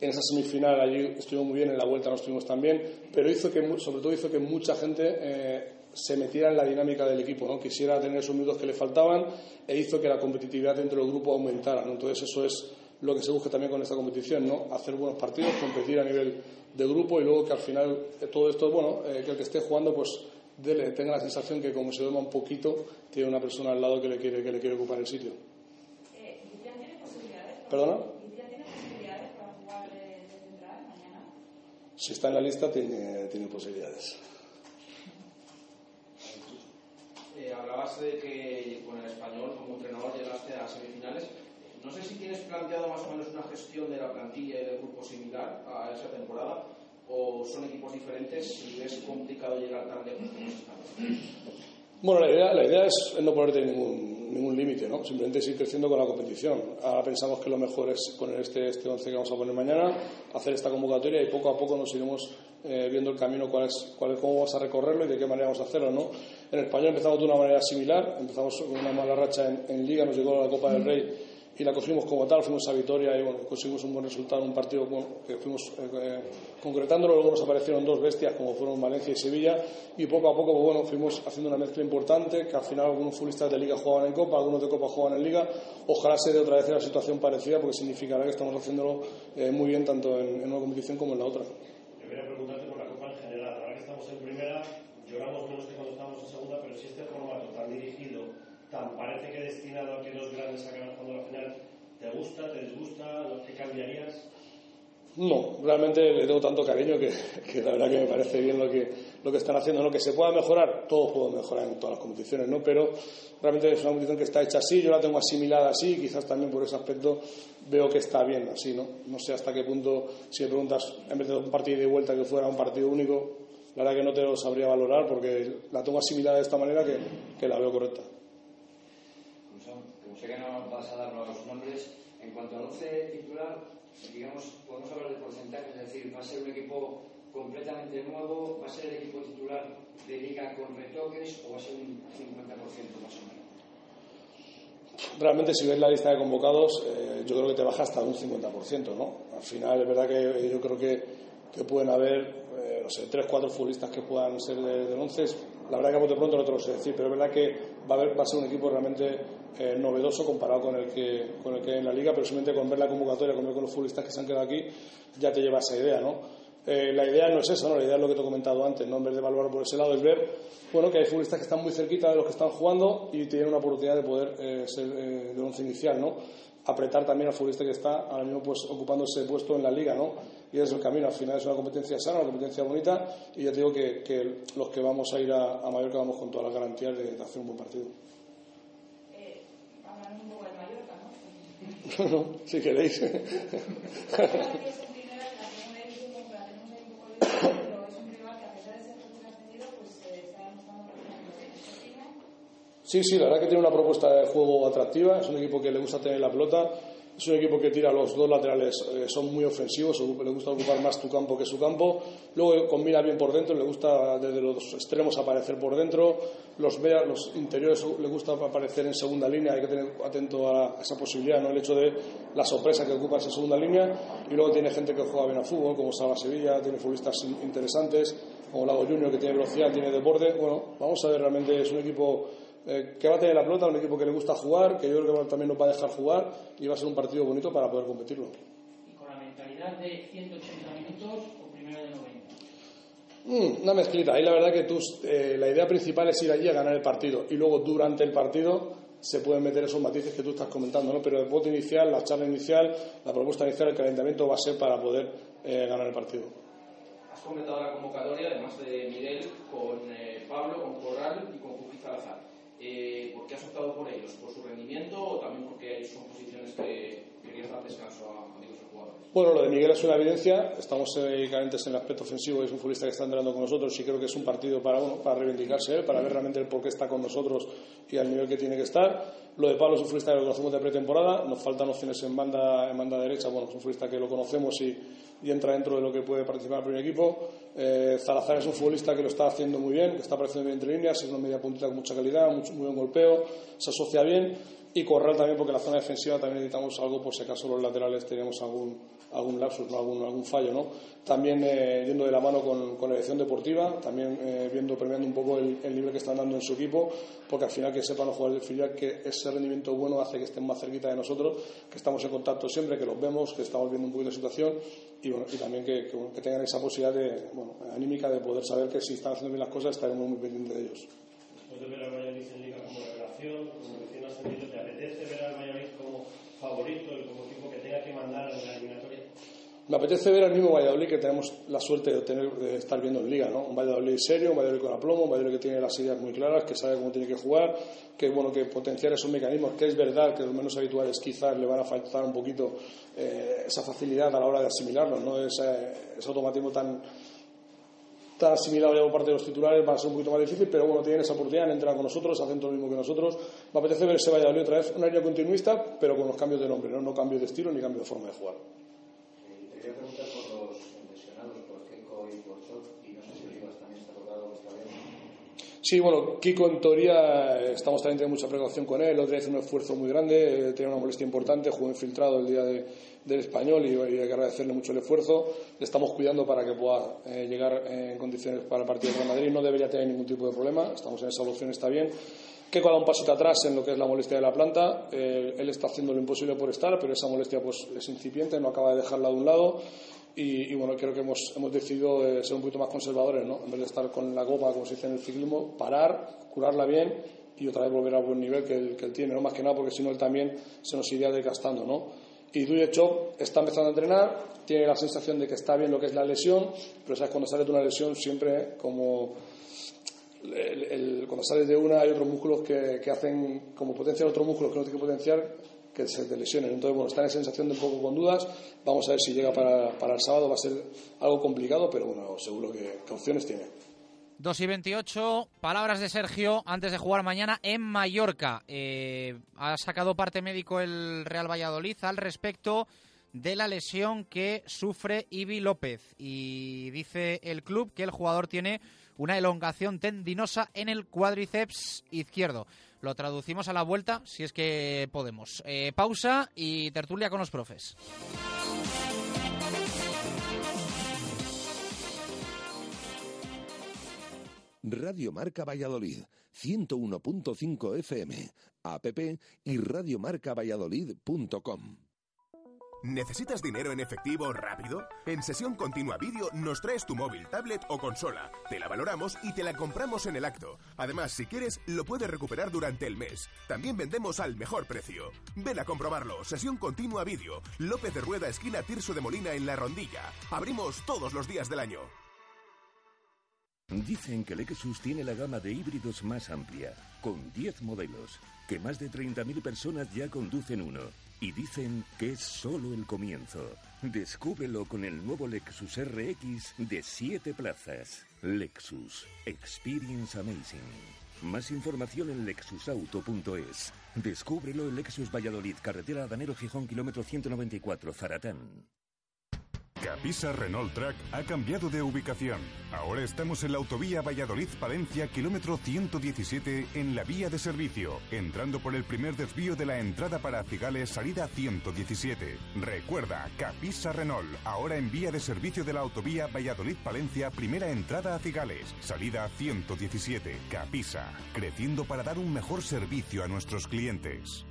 en esa semifinal allí estuvimos muy bien, en la vuelta no estuvimos tan bien, pero hizo que, sobre todo hizo que mucha gente eh, se metiera en la dinámica del equipo, ¿no? quisiera tener esos minutos que le faltaban e hizo que la competitividad dentro del grupo aumentara. Entonces eso es lo que se busca también con esta competición, ¿no? hacer buenos partidos, competir a nivel de grupo y luego que al final eh, todo esto, bueno, eh, que el que esté jugando pues dele, tenga la sensación que como se duerma un poquito tiene una persona al lado que le quiere, que le quiere ocupar el sitio. Eh, ¿Tiene posibilidades? ¿Perdona? ¿Tiene posibilidades para jugar de, de central mañana? Si está en la lista tiene, tiene posibilidades. Eh, hablabas de que con el español como entrenador llegaste a semifinales. No sé si tienes planteado más o menos una gestión de la plantilla y del grupo similar a esa temporada o son equipos diferentes y es complicado llegar tan lejos. Bueno, la idea, es no ponerte ningún, ningún límite, ¿no? Simplemente es ir creciendo con la competición. Ahora pensamos que lo mejor es poner este, este 11 que vamos a poner mañana, hacer esta convocatoria y poco a poco nos iremos eh, viendo el camino, cuál es, cómo vamos a recorrerlo y de qué manera vamos a hacerlo, ¿no? En el español empezamos de una manera similar, empezamos con una mala racha en, Liga, nos llegó la Copa del Rey y la cogimos como tal, fuimos a Vitoria y bueno, conseguimos un buen resultado, un partido que fuimos eh, concretándolo, luego nos aparecieron dos bestias como fueron Valencia y Sevilla y poco a poco pues, bueno, fuimos haciendo una mezcla importante, que al final algunos futbolistas de Liga jugaban en Copa, algunos de Copa jugaban en Liga, ojalá se dé otra vez la situación parecida porque significará que estamos haciéndolo eh, muy bien tanto en, en, una competición como en la otra. Yo quería preguntarte por la Copa en general, ahora que estamos en primera, lloramos menos que cuando estábamos en segunda, pero si este formato tan dirigido, tan parece que destinado a que los grandes acaben jugando la final, ¿Te gusta? ¿Te disgusta? ¿Qué cambiarías? No, realmente le tengo tanto cariño que, que, la verdad que me parece bien lo que, lo que están haciendo. Lo que se pueda mejorar, todo puedo mejorar en todas las competiciones, ¿no? Pero realmente es una competición que está hecha así, yo la tengo asimilada así, quizás también por ese aspecto veo que está bien así, ¿no? No sé hasta qué punto, si me preguntas, en vez de un partido de vuelta que fuera un partido único, la verdad que no te lo sabría valorar porque la tengo asimilada de esta manera que, que la veo correcta. Como sé que no vas a dar los nombres, en cuanto al once titular, digamos, podemos hablar de porcentajes, es decir, va a ser un equipo completamente nuevo, va a ser el equipo titular de liga con retoques o va a ser un 50% más o menos. Realmente, si ves la lista de convocados, eh, yo creo que te baja hasta un 50%, ¿no? Al final, es verdad que yo creo que, que pueden haber, no sé, tres, cuatro futbolistas que puedan ser de 11. La verdad que a bote pronto no te lo sé decir, pero es verdad que va a, haber, ser un equipo realmente eh, novedoso comparado con el, que, con el que hay en la liga, pero simplemente con ver la convocatoria, con ver con los futbolistas que se han quedado aquí, ya te lleva esa idea, ¿no? Eh, la idea no es esa, ¿no? la idea es lo que te he comentado antes, ¿no? en vez de evaluar por ese lado, es ver bueno, que hay futbolistas que están muy cerquita de los que están jugando y tienen una oportunidad de poder eh, ser eh, de once inicial, ¿no? Apretar también al futbolista que está ahora mismo pues, ocupando ese puesto en la liga, ¿no? Y ese es el camino, al final es una competencia sana, una competencia bonita, y te digo que, que los que vamos a ir a, a Mallorca vamos con todas las garantías de, de hacer un buen partido. Eh, hablando un poco de Mallorca, ¿no? no, si queréis. Sí, sí, la verdad que tiene una propuesta de juego atractiva. Es un equipo que le gusta tener la pelota. Es un equipo que tira los dos laterales, eh, son muy ofensivos, le gusta ocupar más tu campo que su campo. Luego combina bien por dentro, le gusta desde los extremos aparecer por dentro. Los, interiores le gusta aparecer en segunda línea, hay que tener atento a esa posibilidad, ¿no? el hecho de la sorpresa que ocupa esa segunda línea. Y luego tiene gente que juega bien a fútbol, como Salva Sevilla, tiene futbolistas interesantes, como Lago Junior, que tiene velocidad, tiene deporte. Bueno, vamos a ver, realmente es un equipo eh, que va a tener la pelota, un equipo que le gusta jugar, que yo creo que también nos va a dejar jugar y va a ser un partido bonito para poder competirlo. ¿Y con la mentalidad de 180 minutos o primero de 90? Mm, una mezclita. Ahí la verdad que tú, eh, la idea principal es ir allí a ganar el partido y luego durante el partido se pueden meter esos matices que tú estás comentando, ¿no? Pero el voto inicial, la charla inicial, la propuesta inicial, el calentamiento va a ser para poder eh, ganar el partido. Has comentado la convocatoria, además de Miguel, con eh, Pablo, con Corral y con Juki Salazar. Eh, ¿Por qué has optado por ellos? ¿Por su rendimiento o también porque son posiciones que querías dar descanso a jugadores? Bueno, lo de Miguel es una evidencia. Estamos eh, en el aspecto ofensivo. Es un futbolista que está entrenando con nosotros y creo que es un partido para, bueno, para reivindicarse él, para ver realmente el por qué está con nosotros y al nivel que tiene que estar. Lo de Pablo es un futbolista que lo conocemos de pretemporada. Nos faltan opciones en banda, en banda derecha. Bueno, es un futbolista que lo conocemos y, entra dentro de lo que puede participar el primer equipo. Eh, es un futbolista que lo está haciendo muy bien, que está apareciendo bien entre líneas, es una media puntita con mucha calidad, mucho, muy buen golpeo, se asocia bien. Y Corral también, porque la zona defensiva también necesitamos algo por si acaso los laterales tenemos algún, algún lapsus, ¿no? algún, algún fallo. ¿no? También eh, yendo de la mano con, con la dirección deportiva, también eh, viendo, premiando un poco el, el, nivel que están dando en su equipo, porque al final que sepan los jugadores del filial que ese rendimiento bueno hace que estén más cerquita de nosotros, que estamos en contacto siempre, que los vemos, que estamos viendo un poquito de situación y, bueno, y también que, que, que, tengan esa posibilidad de, bueno, anímica de poder saber que si están haciendo bien las cosas estaremos muy pendientes de ellos. Después de ver al Valladolid en Liga como revelación, como en ¿te apetece ver al Valladolid como favorito y como equipo que tenga que mandar en la eliminatoria? Me apetece ver al mismo Valladolid que tenemos la suerte de, estar viendo en Liga, ¿no? Un Valladolid serio, un Valladolid con aplomo, un Valladolid que tiene las ideas muy claras, que sabe cómo tiene que jugar, que bueno que potenciar esos mecanismos, que es verdad que los menos habituales quizás le van a faltar un poquito eh, esa facilidad a la hora de asimilarlos, ¿no? Ese, ese automatismo tan tan asimilable por parte de los titulares va a ser un poquito más difícil, pero bueno, tienen esa oportunidad, han entrado con nosotros, hacen todo lo mismo que nosotros. Me apetece ver ese Valladolid otra vez, un año continuista, pero con los cambios de nombre, no, no cambio de estilo ni cambio de forma de jugar. Quería preguntar por los lesionados, por Keiko y por Chot, y no sé si Olivas también está tocado está bien. Sí, bueno, Kiko en teoría estamos también teniendo mucha precaución con él, el otro día hizo un esfuerzo muy grande, eh, tenía una molestia importante, jugó infiltrado el día de, del español y, y, hay que agradecerle mucho el esfuerzo. Le estamos cuidando para que pueda eh, llegar en condiciones para el partido de Madrid. No debería tener ningún tipo de problema, estamos en esa evolución, está bien. Keiko ha dado un pasito atrás en lo que es la molestia de la planta. Eh, él está haciendo lo imposible por estar, pero esa molestia pues, es incipiente, no acaba de dejarla de un lado. Y, y, bueno, creo que hemos, hemos decidido eh, ser un poquito más conservadores, ¿no? En vez de estar con la copa, como se dice en el ciclismo, parar, curarla bien y otra vez volver al buen nivel que él, que él tiene, ¿no? Más que nada porque si no él también se nos iría desgastando, ¿no? Y Duye Chop está empezando a entrenar, tiene la sensación de que está bien lo que es la lesión, pero sabes, cuando sales de una lesión siempre como el, el, cuando sales de una hay otros músculos que, que hacen como potenciar otros músculos que no tiene que potenciar que se te lesionen. Entonces, bueno, está en sensación de un poco con dudas. Vamos a ver si llega para, para el sábado. Va a ser algo complicado, pero bueno, seguro que, que opciones tiene. 2 y 28, palabras de Sergio antes de jugar mañana en Mallorca. Eh, ha sacado parte médico el Real Valladolid al respecto. de la lesión que sufre Ibi López. Y dice el club que el jugador tiene una elongación tendinosa en el cuádriceps izquierdo. Lo traducimos a la vuelta, si es que podemos. Eh, pausa y tertulia con los profes. Radio Marca Valladolid, 101.5 FM, app y radiomarcavalladolid.com. ¿Necesitas dinero en efectivo rápido? En Sesión Continua Vídeo nos traes tu móvil, tablet o consola. Te la valoramos y te la compramos en el acto. Además, si quieres, lo puedes recuperar durante el mes. También vendemos al mejor precio. Ven a comprobarlo. Sesión Continua Vídeo. López de Rueda, esquina Tirso de Molina en La Rondilla. Abrimos todos los días del año. Dicen que Lexus tiene la gama de híbridos más amplia, con 10 modelos, que más de 30.000 personas ya conducen uno. Y dicen que es solo el comienzo. Descúbrelo con el nuevo Lexus RX de 7 plazas. Lexus. Experience Amazing. Más información en lexusauto.es. Descúbrelo en Lexus Valladolid, carretera Danero Gijón, kilómetro 194, Zaratán. Capisa Renault Track ha cambiado de ubicación. Ahora estamos en la autovía Valladolid-Palencia, kilómetro 117, en la vía de servicio, entrando por el primer desvío de la entrada para Cigales, salida 117. Recuerda, Capisa Renault, ahora en vía de servicio de la autovía Valladolid-Palencia, primera entrada a Cigales, salida 117. Capisa, creciendo para dar un mejor servicio a nuestros clientes.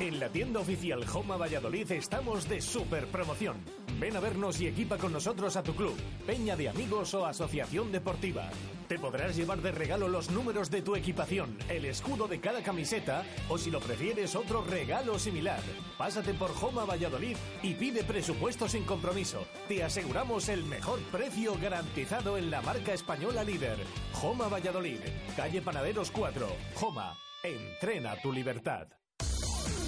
En la tienda oficial Joma Valladolid estamos de super promoción. Ven a vernos y equipa con nosotros a tu club, peña de amigos o asociación deportiva. Te podrás llevar de regalo los números de tu equipación, el escudo de cada camiseta o si lo prefieres otro regalo similar. Pásate por Joma Valladolid y pide presupuesto sin compromiso. Te aseguramos el mejor precio garantizado en la marca española líder. Joma Valladolid, calle Panaderos 4. Joma, entrena tu libertad.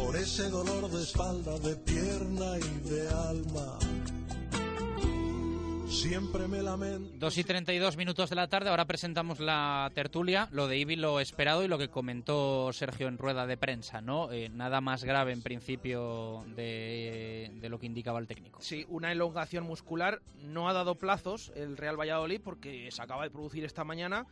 por ese dolor de espalda, de pierna y de alma. Siempre me lamento. 2 y 32 minutos de la tarde, ahora presentamos la tertulia, lo de Ibi lo esperado y lo que comentó Sergio en rueda de prensa, ¿no? Eh, nada más grave en principio de, de, lo que indicaba el técnico. Sí, una elongación muscular, no ha dado plazos el Real Valladolid porque se acaba de producir esta mañana.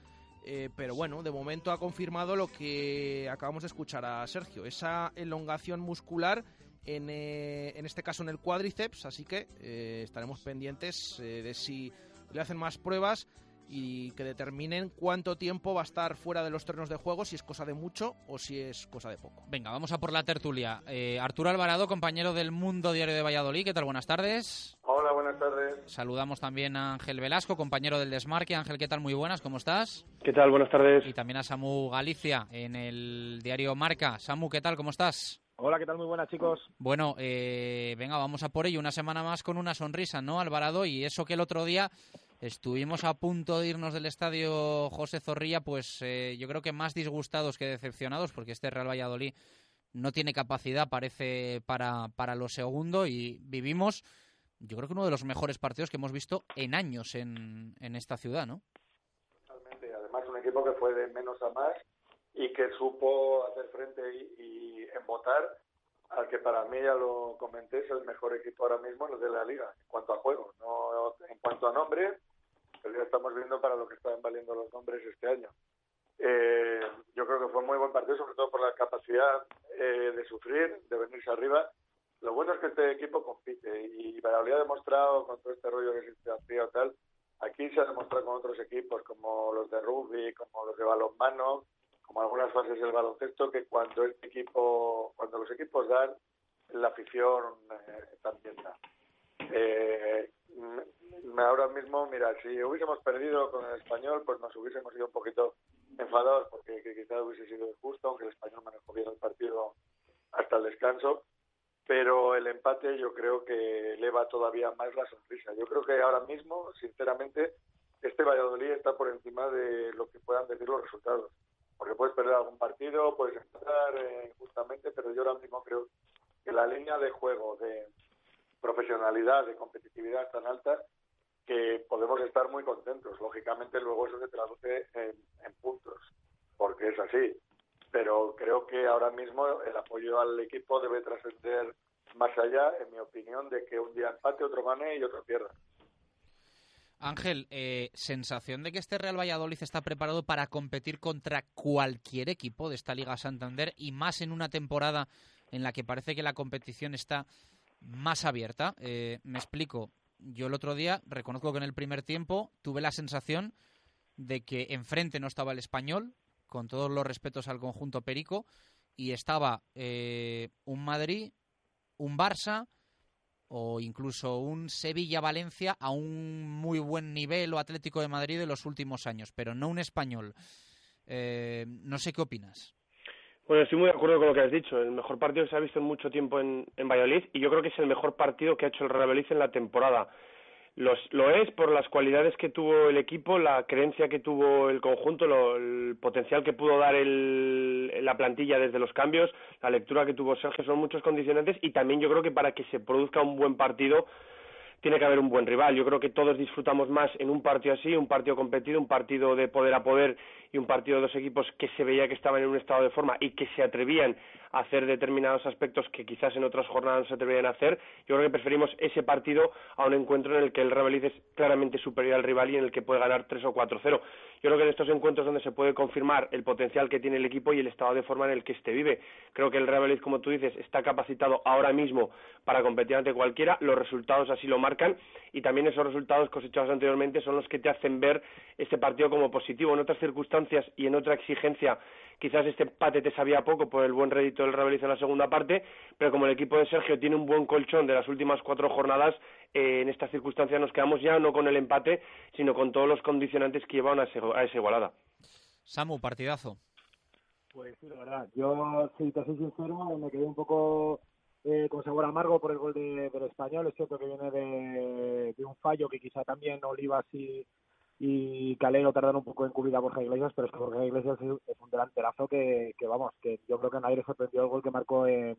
Eh, pero bueno, de momento ha confirmado lo que acabamos de escuchar a Sergio, esa elongación muscular en, eh, en este caso en el cuádriceps, así que eh, estaremos pendientes de si le hacen más pruebas y que determinen cuánto tiempo va a estar fuera de los terrenos de juego, si es cosa de mucho o si es cosa de poco. Venga, vamos a por la tertulia. Eh, Arturo Alvarado, compañero del Mundo Diario de Valladolid, ¿qué tal? Buenas tardes. Hola, buenas tardes. Saludamos también a Ángel Velasco, compañero del Desmarque. Ángel, ¿qué tal? Muy buenas, ¿cómo estás? ¿Qué tal? Buenas tardes. Y también a Samu Galicia en el diario Marca. Samu, ¿qué tal? ¿Cómo estás? Hola, ¿qué tal? Muy buenas, chicos. Bueno, eh, venga, vamos a por ello. Una semana más con una sonrisa, ¿no, Alvarado? Y eso que el otro día estuvimos a punto de irnos del estadio José Zorrilla, pues eh, yo creo que más disgustados que decepcionados, porque este Real Valladolid no tiene capacidad, parece, para, para lo segundo y vivimos yo creo que uno de los mejores partidos que hemos visto en años en, en esta ciudad, ¿no? Totalmente. Además, un equipo que fue de menos a más y que supo hacer frente y, y embotar al que para mí, ya lo comenté, es el mejor equipo ahora mismo en de la liga, en cuanto a juego. No en cuanto a nombre, pero ya estamos viendo para lo que están valiendo los nombres este año. Eh, yo creo que fue muy buen partido, sobre todo por la capacidad eh, de sufrir, de venirse arriba. Lo bueno es que este equipo compite y Valladolid ha demostrado con todo este rollo que o tal, aquí se ha demostrado con otros equipos como los de rugby, como los de balonmano, como algunas fases del baloncesto, que cuando este equipo, cuando los equipos dan, la afición eh, también da. Eh, ahora mismo, mira, si hubiésemos perdido con el español, pues nos hubiésemos ido un poquito enfadados porque quizás hubiese sido injusto, aunque el español manejó bien el partido hasta el descanso. Pero el empate yo creo que eleva todavía más la sonrisa. Yo creo que ahora mismo, sinceramente, este Valladolid está por encima de lo que puedan decir los resultados porque puedes perder algún partido, puedes empezar eh, injustamente, pero yo ahora mismo creo que la línea de juego, de profesionalidad, de competitividad tan alta que podemos estar muy contentos. Lógicamente luego eso se traduce en, puntos, porque es así. Pero creo que ahora mismo el apoyo al equipo debe trascender más allá, en mi opinión, de que un día empate, otro gane y otro pierda. Ángel, eh, sensación de que este Real Valladolid está preparado para competir contra cualquier equipo de esta Liga Santander y más en una temporada en la que parece que la competición está más abierta. Eh, me explico. Yo el otro día reconozco que en el primer tiempo tuve la sensación de que enfrente no estaba el español, con todos los respetos al conjunto perico, y estaba eh, un Madrid, un Barça o incluso un Sevilla-Valencia a un muy buen nivel o Atlético de Madrid de los últimos años, pero no un español. Eh, no sé qué opinas. Bueno, estoy muy de acuerdo con lo que has dicho. El mejor partido que se ha visto en mucho tiempo en, en Valladolid y yo creo que es el mejor partido que ha hecho el Real Valladolid en la temporada lo es por las cualidades que tuvo el equipo, la creencia que tuvo el conjunto, el potencial que pudo dar el, la plantilla desde los cambios, la lectura que tuvo Sergio, son muchos condicionantes y también yo creo que para que se produzca un buen partido tiene que haber un buen rival. Yo creo que todos disfrutamos más en un partido así, un partido competido, un partido de poder a poder y un partido de dos equipos que se veía que estaban en un estado de forma y que se atrevían a hacer determinados aspectos que quizás en otras jornadas no se atrevían a hacer. Yo creo que preferimos ese partido a un encuentro en el que el Real es claramente superior al rival y en el que puede ganar 3 o 4-0. Yo creo que en estos encuentros donde se puede confirmar el potencial que tiene el equipo y el estado de forma en el que éste vive. Creo que el Real Valladolid, como tú dices, está capacitado ahora mismo para competir ante cualquiera. Los resultados así lo marcan y también esos resultados cosechados anteriormente son los que te hacen ver este partido como positivo. En otras circunstancias y en otra exigencia quizás este empate te sabía poco por el buen rédito del Real en la segunda parte, pero como el equipo de Sergio tiene un buen colchón de las últimas cuatro jornadas, eh, en estas circunstancias nos quedamos ya no con el empate, sino con todos los condicionantes que llevan a, esa igualada. Samu, partidazo. Pues sí, la verdad. Yo, si te soy sincero, me quedé un poco eh, con sabor amargo por el gol de, del español. Es cierto que viene de, de un fallo que quizá también Olivas y y Calero tardan un poco en cubrir a Borja Iglesias, pero es que Borja Iglesias es un delanterazo que, vamos, que yo creo que nadie le sorprendió el gol que marcó en,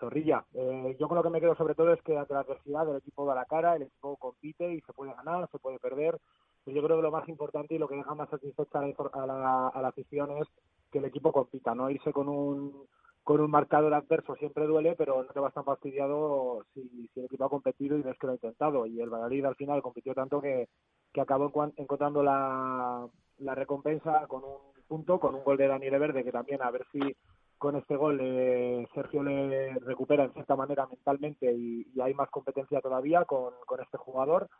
Zorrilla. Eh, yo con lo que me quedo sobre todo es que ante la adversidad el equipo da la cara, el equipo compite y se puede ganar, se puede perder. Yo creo que lo más importante y lo que deja más satisfecha a la, a afición es que el equipo compita, no irse con un con un marcador adverso siempre duele, pero no te vas tan fastidiado si, si el equipo ha competido y ves que lo ha intentado. Y el Valladolid al final compitió tanto que, que acabó encontrando la, la recompensa con un punto, con un gol de Daniel Verde, que también a ver si con este gol eh, Sergio le recupera en cierta manera mentalmente y, hay más competencia todavía con, con este jugador.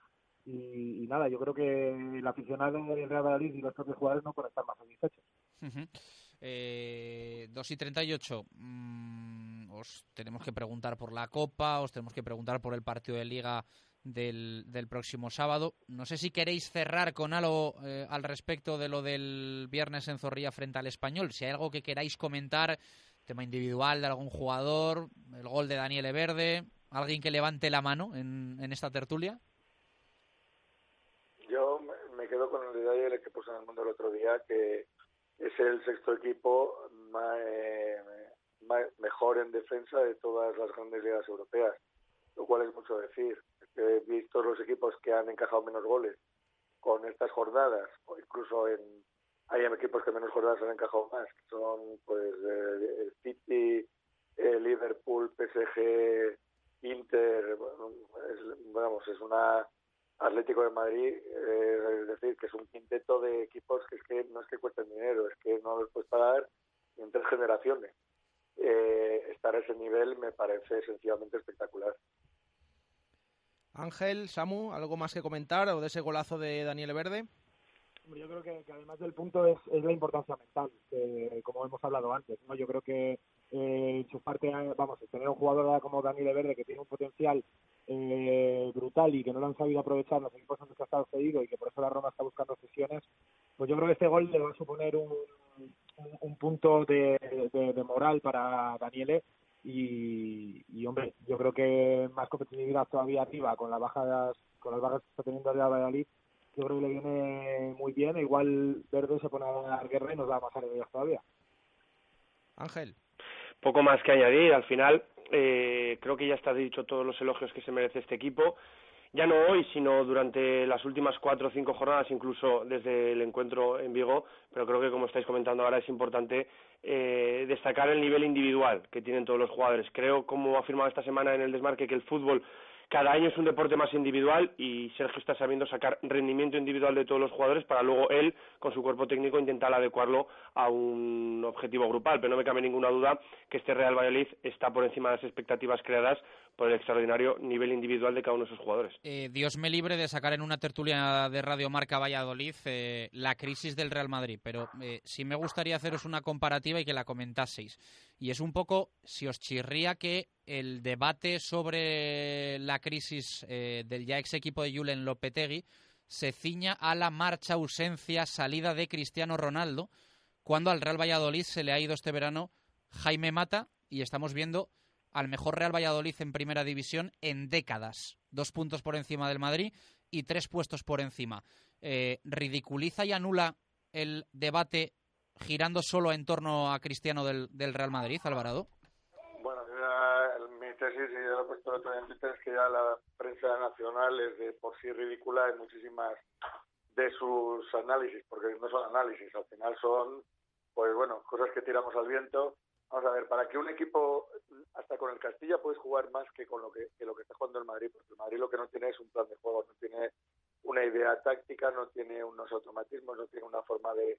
Y, nada, yo creo que el aficionado del Real Valladolid y los propios jugadores no pueden estar más satisfechos. Eh, 2 y 38. Mm, os tenemos que preguntar por la Copa, os tenemos que preguntar por el partido de Liga del, del próximo sábado. No sé si queréis cerrar con algo eh, al respecto de lo del viernes en Zorrilla frente al Español. Si hay algo que queráis comentar, tema individual de algún jugador, el gol de Daniel Verde, alguien que levante la mano en, en esta tertulia. Yo me quedo con el detalle que puse en el mundo el otro día, que es el sexto equipo más, mejor en defensa de todas las grandes ligas europeas. lo cual es mucho decir. He visto los equipos que han encajado menos goles con estas jornadas, o incluso en hay equipos que menos jornadas han encajado más, que son pues eh, City, eh, Liverpool, PSG, Inter, es, vamos, es una Atlético de Madrid, eh, es decir, que es un quinteto de equipos que es que no es que cuesten dinero, es que no los puedes pagar en tres generaciones. Eh, estar a ese nivel me parece sencillamente espectacular. Ángel, Samu, ¿algo más que comentar o de ese golazo de Daniel Verde? Yo creo que, además del punto es, la importancia mental, como hemos hablado antes. ¿no? Yo creo que eh, en su parte, vamos, tener un jugador como Daniel Verde que tiene un potencial eh, brutal y que no lo han sabido aprovechar los equipos donde ha estado cedido y que por eso la Roma está buscando sesiones, pues yo creo que este gol le va a suponer un, un, punto de, de, moral para Daniele y, hombre, yo creo que más competitividad todavía arriba con las bajas con las bajas que está teniendo el Valladolid, yo creo que le viene muy bien. Igual Verde se pone a dar guerra y nos da más alegrías todavía. Ángel. Poco más que añadir. Al final, eh, creo que ya está dicho todos los elogios que se merece este equipo. Ya no hoy, sino durante las últimas cuatro o cinco jornadas, incluso desde el encuentro en Vigo. Pero creo que, como estáis comentando ahora, es importante eh, destacar el nivel individual que tienen todos los jugadores. Creo, como ha afirmado esta semana en el desmarque, que el fútbol cada año es un deporte más individual y Sergio está sabiendo sacar rendimiento individual de todos los jugadores para luego él, con su cuerpo técnico, intentar adecuarlo a un objetivo grupal. Pero no me cabe ninguna duda que este Real Valladolid está por encima de las expectativas creadas por el extraordinario nivel individual de cada uno de sus jugadores. Eh, Dios me libre de sacar en una tertulia de Radio Marca Valladolid eh, la crisis del Real Madrid, pero eh, sí me gustaría haceros una comparativa y que la comentaseis. Y es un poco si os chirría que el debate sobre la crisis del ya ex equipo de Julen Lopetegui se ciña a la marcha, ausencia, salida de Cristiano Ronaldo, cuando al Real Valladolid se le ha ido este verano Jaime Mata y estamos viendo al mejor Real Valladolid en primera división en décadas. Dos puntos por encima del Madrid y tres puestos por encima. Eh, ¿Ridiculiza y anula el debate girando solo en torno a Cristiano del, Real Madrid, Alvarado? Bueno, mi tesis, y ya lo he puesto otro en Twitter, es que ya la prensa nacional es de por sí ridícula en muchísimas de sus análisis, porque no son análisis, al final son, pues bueno, cosas que tiramos al viento Vamos a ver, para que un equipo, hasta con el Castilla, puedes jugar más que con lo que, lo que está jugando el Madrid, porque el Madrid lo que no tiene es un plan de juego, no tiene una idea táctica, no tiene unos automatismos, no tiene una forma de,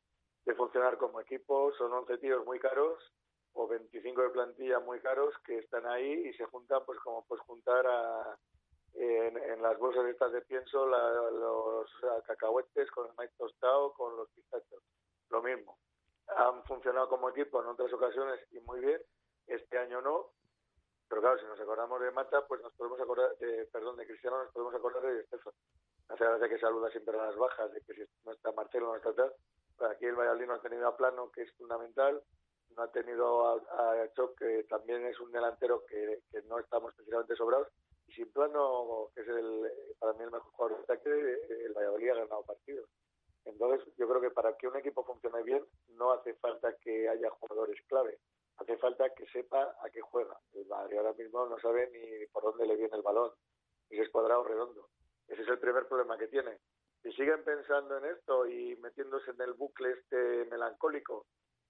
funcionar como equipo. Son 11 tíos muy caros o 25 de plantilla muy caros que están ahí y se juntan, pues como puedes juntar a, en, las bolsas estas de pienso los cacahuetes con el maíz tostado, con los pistachos. Lo mismo han funcionado como equipo en otras ocasiones y muy bien, este año no, pero claro, si nos acordamos de Mata, pues nos podemos acordar, de, perdón, de Cristiano, nos podemos acordar de Estefan. Hace gracia que saluda siempre a las bajas, de que si no está Marcelo, no está tal. Pero aquí el Valladolid no ha tenido a Plano, que es fundamental, no ha tenido a, a Choc, que también es un delantero que, que no estamos especialmente sobrados, y sin Plano, que es el, para mí el mejor jugador de ataque, el Valladolid ha ganado partidos. Entonces, yo creo que para que un equipo funcione bien, no hace falta que haya jugadores clave, hace falta que sepa a qué juega. El Madrid ahora mismo no sabe ni por dónde le viene el balón, ni si es cuadrado o redondo. Ese es el primer problema que tiene. Si siguen pensando en esto y metiéndose en el bucle este melancólico,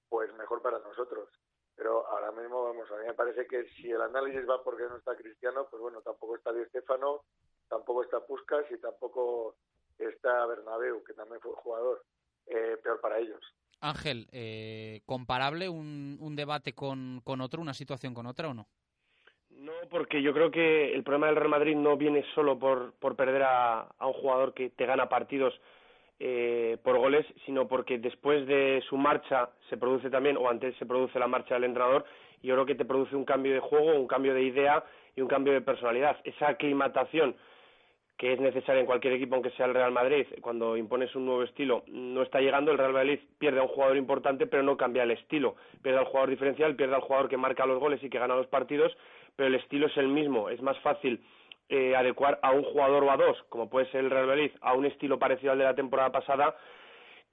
pues mejor para nosotros. Pero ahora mismo, vamos, a mí me parece que si el análisis va porque no está Cristiano, pues bueno, tampoco está Di Stefano, tampoco está Puskas y tampoco está Bernabeu, que también fue jugador, eh, peor para ellos. Ángel, eh, ¿comparable un, un debate con, con otro, una situación con otra o no? No, porque yo creo que el problema del Real Madrid no viene solo por, por perder a, a un jugador que te gana partidos eh, por goles, sino porque después de su marcha se produce también, o antes se produce la marcha del entrenador, y yo creo que te produce un cambio de juego, un cambio de idea y un cambio de personalidad. Esa aclimatación que es necesaria en cualquier equipo, aunque sea el Real Madrid, cuando impones un nuevo estilo, no está llegando, el Real Madrid pierde a un jugador importante, pero no cambia el estilo. Pierde al jugador diferencial, pierde al jugador que marca los goles y que gana los partidos, pero el estilo es el mismo. Es más fácil eh, adecuar a un jugador o a dos, como puede ser el Real Madrid, a un estilo parecido al de la temporada pasada,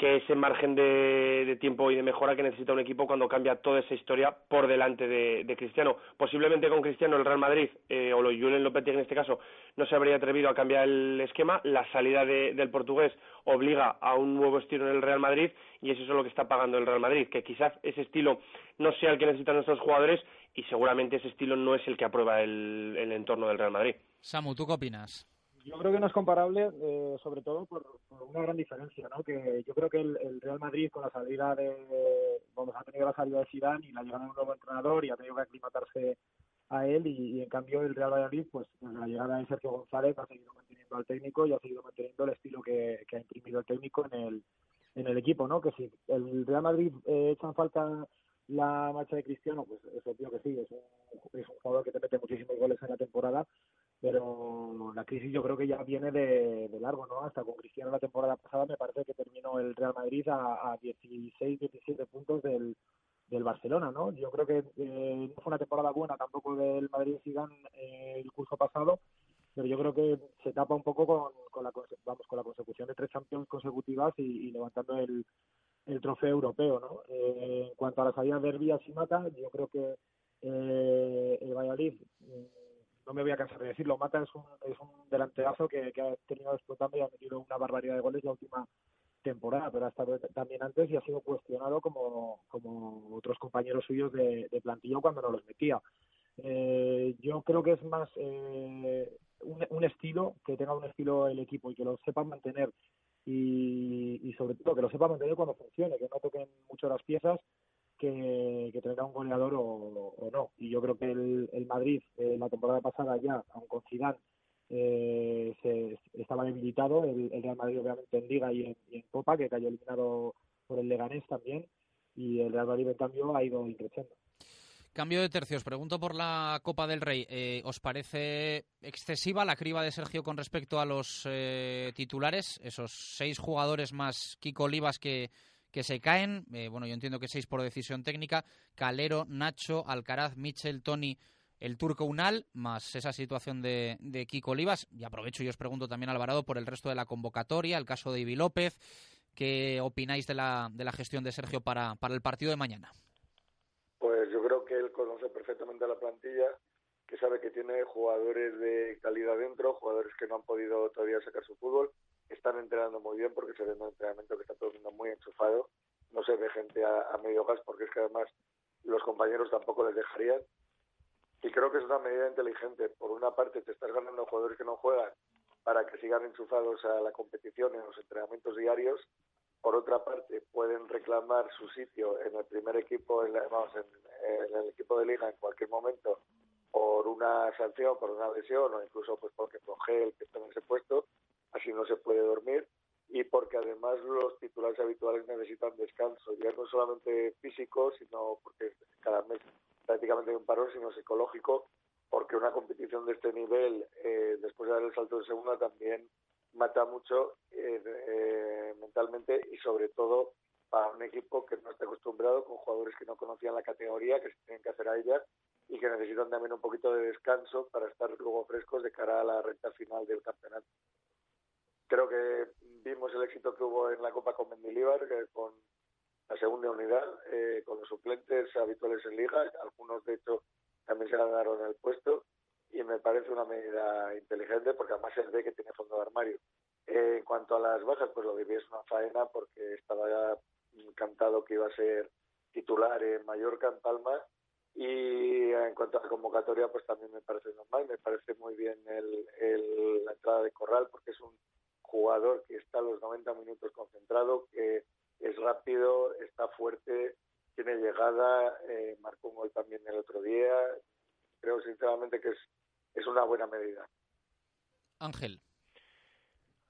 que ese margen de, tiempo y de mejora que necesita un equipo cuando cambia toda esa historia por delante de, Cristiano. Posiblemente con Cristiano el Real Madrid eh, o lo Julen Lopetegui en este caso no se habría atrevido a cambiar el esquema. La salida de, del portugués obliga a un nuevo estilo en el Real Madrid y eso es lo que está pagando el Real Madrid, que quizás ese estilo no sea el que necesitan nuestros jugadores y seguramente ese estilo no es el que aprueba el, el entorno del Real Madrid. Samu, ¿tú qué opinas? Yo creo que no es comparable, eh, sobre todo por, por, una gran diferencia, ¿no? Que yo creo que el, Real Madrid con la salida de, vamos, ha tenido la salida de Zidane y la llegada de un nuevo entrenador y ha tenido que aclimatarse a él y, en cambio el Real Valladolid, pues, pues la llegada de Sergio González ha seguido manteniendo al técnico y ha seguido manteniendo el estilo que, que ha imprimido el técnico en el, en el equipo, ¿no? Que si el Real Madrid eh, echa en falta la marcha de Cristiano, pues es obvio que sí, es un, es un jugador que te mete muchísimos goles en la temporada, pero la crisis yo creo que ya viene de, de, largo, ¿no? Hasta con Cristiano la temporada pasada me parece que terminó el Real Madrid a, a 16, 17 puntos del, del Barcelona, ¿no? Yo creo que eh, no fue una temporada buena tampoco del Madrid Zidane eh, el curso pasado, pero yo creo que se tapa un poco con, con la vamos con la consecución de tres Champions consecutivas y, y levantando el, el trofeo europeo, ¿no? Eh, en cuanto a la salida de Herbías y Mata, yo creo que eh, el Valladolid no me voy a cansar de decirlo, Mata es un, es un delanterazo que, que ha tenido explotando y ha metido una barbaridad de goles la última temporada, pero ha estado también antes y ha sido cuestionado como, como otros compañeros suyos de, de plantilla cuando no los metía. Eh, yo creo que es más eh, un, un, estilo, que tenga un estilo el equipo y que lo sepa mantener y, y sobre todo que lo sepa mantener cuando funcione, que no toquen mucho las piezas que, que tendrá un goleador o, no. Y yo creo que el, el Madrid, eh, la temporada pasada ya, aun con Zidane, eh, se, estaba debilitado, el, el, Real Madrid obviamente en Liga y en, y en, Copa, que cayó eliminado por el Leganés también, y el Real Madrid en cambio ha ido increciendo. Cambio de tercios. Pregunto por la Copa del Rey. Eh, ¿Os parece excesiva la criba de Sergio con respecto a los eh, titulares? Esos seis jugadores más Kiko Olivas que, que se caen. Eh, bueno, yo entiendo que seis por decisión técnica. Calero, Nacho, Alcaraz, Michel, Tony, el turco Unal, más esa situación de, de, Kiko Olivas. Y aprovecho y os pregunto también, Alvarado, por el resto de la convocatoria, el caso de Ibi López. ¿Qué opináis de la, de la gestión de Sergio para, para el partido de mañana? Pues yo creo que él conoce perfectamente la plantilla, que sabe que tiene jugadores de calidad dentro, jugadores que no han podido todavía sacar su fútbol, están entrenando muy bien porque se ve en un entrenamiento que está todo el mundo muy enchufado, no se ve gente a, medio gas porque es que además los compañeros tampoco les dejarían. Y creo que es una medida inteligente. Por una parte te estás ganando jugadores que no juegan para que sigan enchufados a la competición en los entrenamientos diarios. Por otra parte, pueden reclamar su sitio en el primer equipo, en, la, vamos, en, el equipo de liga en cualquier momento por una sanción, por una lesión o incluso pues porque coge el que está en ese puesto así no se puede dormir y porque además los titulares habituales necesitan descanso, ya no solamente físico, sino porque cada mes prácticamente hay un parón, sino psicológico, porque una competición de este nivel, eh, después de dar el salto de segunda, también mata mucho eh, eh, mentalmente y sobre todo para un equipo que no está acostumbrado, con jugadores que no conocían la categoría, que se tienen que hacer a ella y que necesitan también un poquito de descanso para estar luego frescos de cara a la recta final del campeonato creo que vimos el éxito que hubo en la Copa con Mendilibar, que con la segunda unidad, eh, con los suplentes habituales en liga, algunos de hecho también se ganaron el puesto. Y me parece una medida inteligente porque además se ve que tiene fondo de armario. Eh, en cuanto a las bajas, pues lo que es una faena porque estaba ya encantado que iba a ser titular en Mallorca, en Palma, y en cuanto a la convocatoria, pues también me parece normal, me parece muy bien el, el, la entrada de Corral porque es un jugador que está a los 90 minutos concentrado, que es rápido, está fuerte, tiene llegada, eh, marcó un gol también el otro día. Creo sinceramente que es, es una buena medida. Ángel.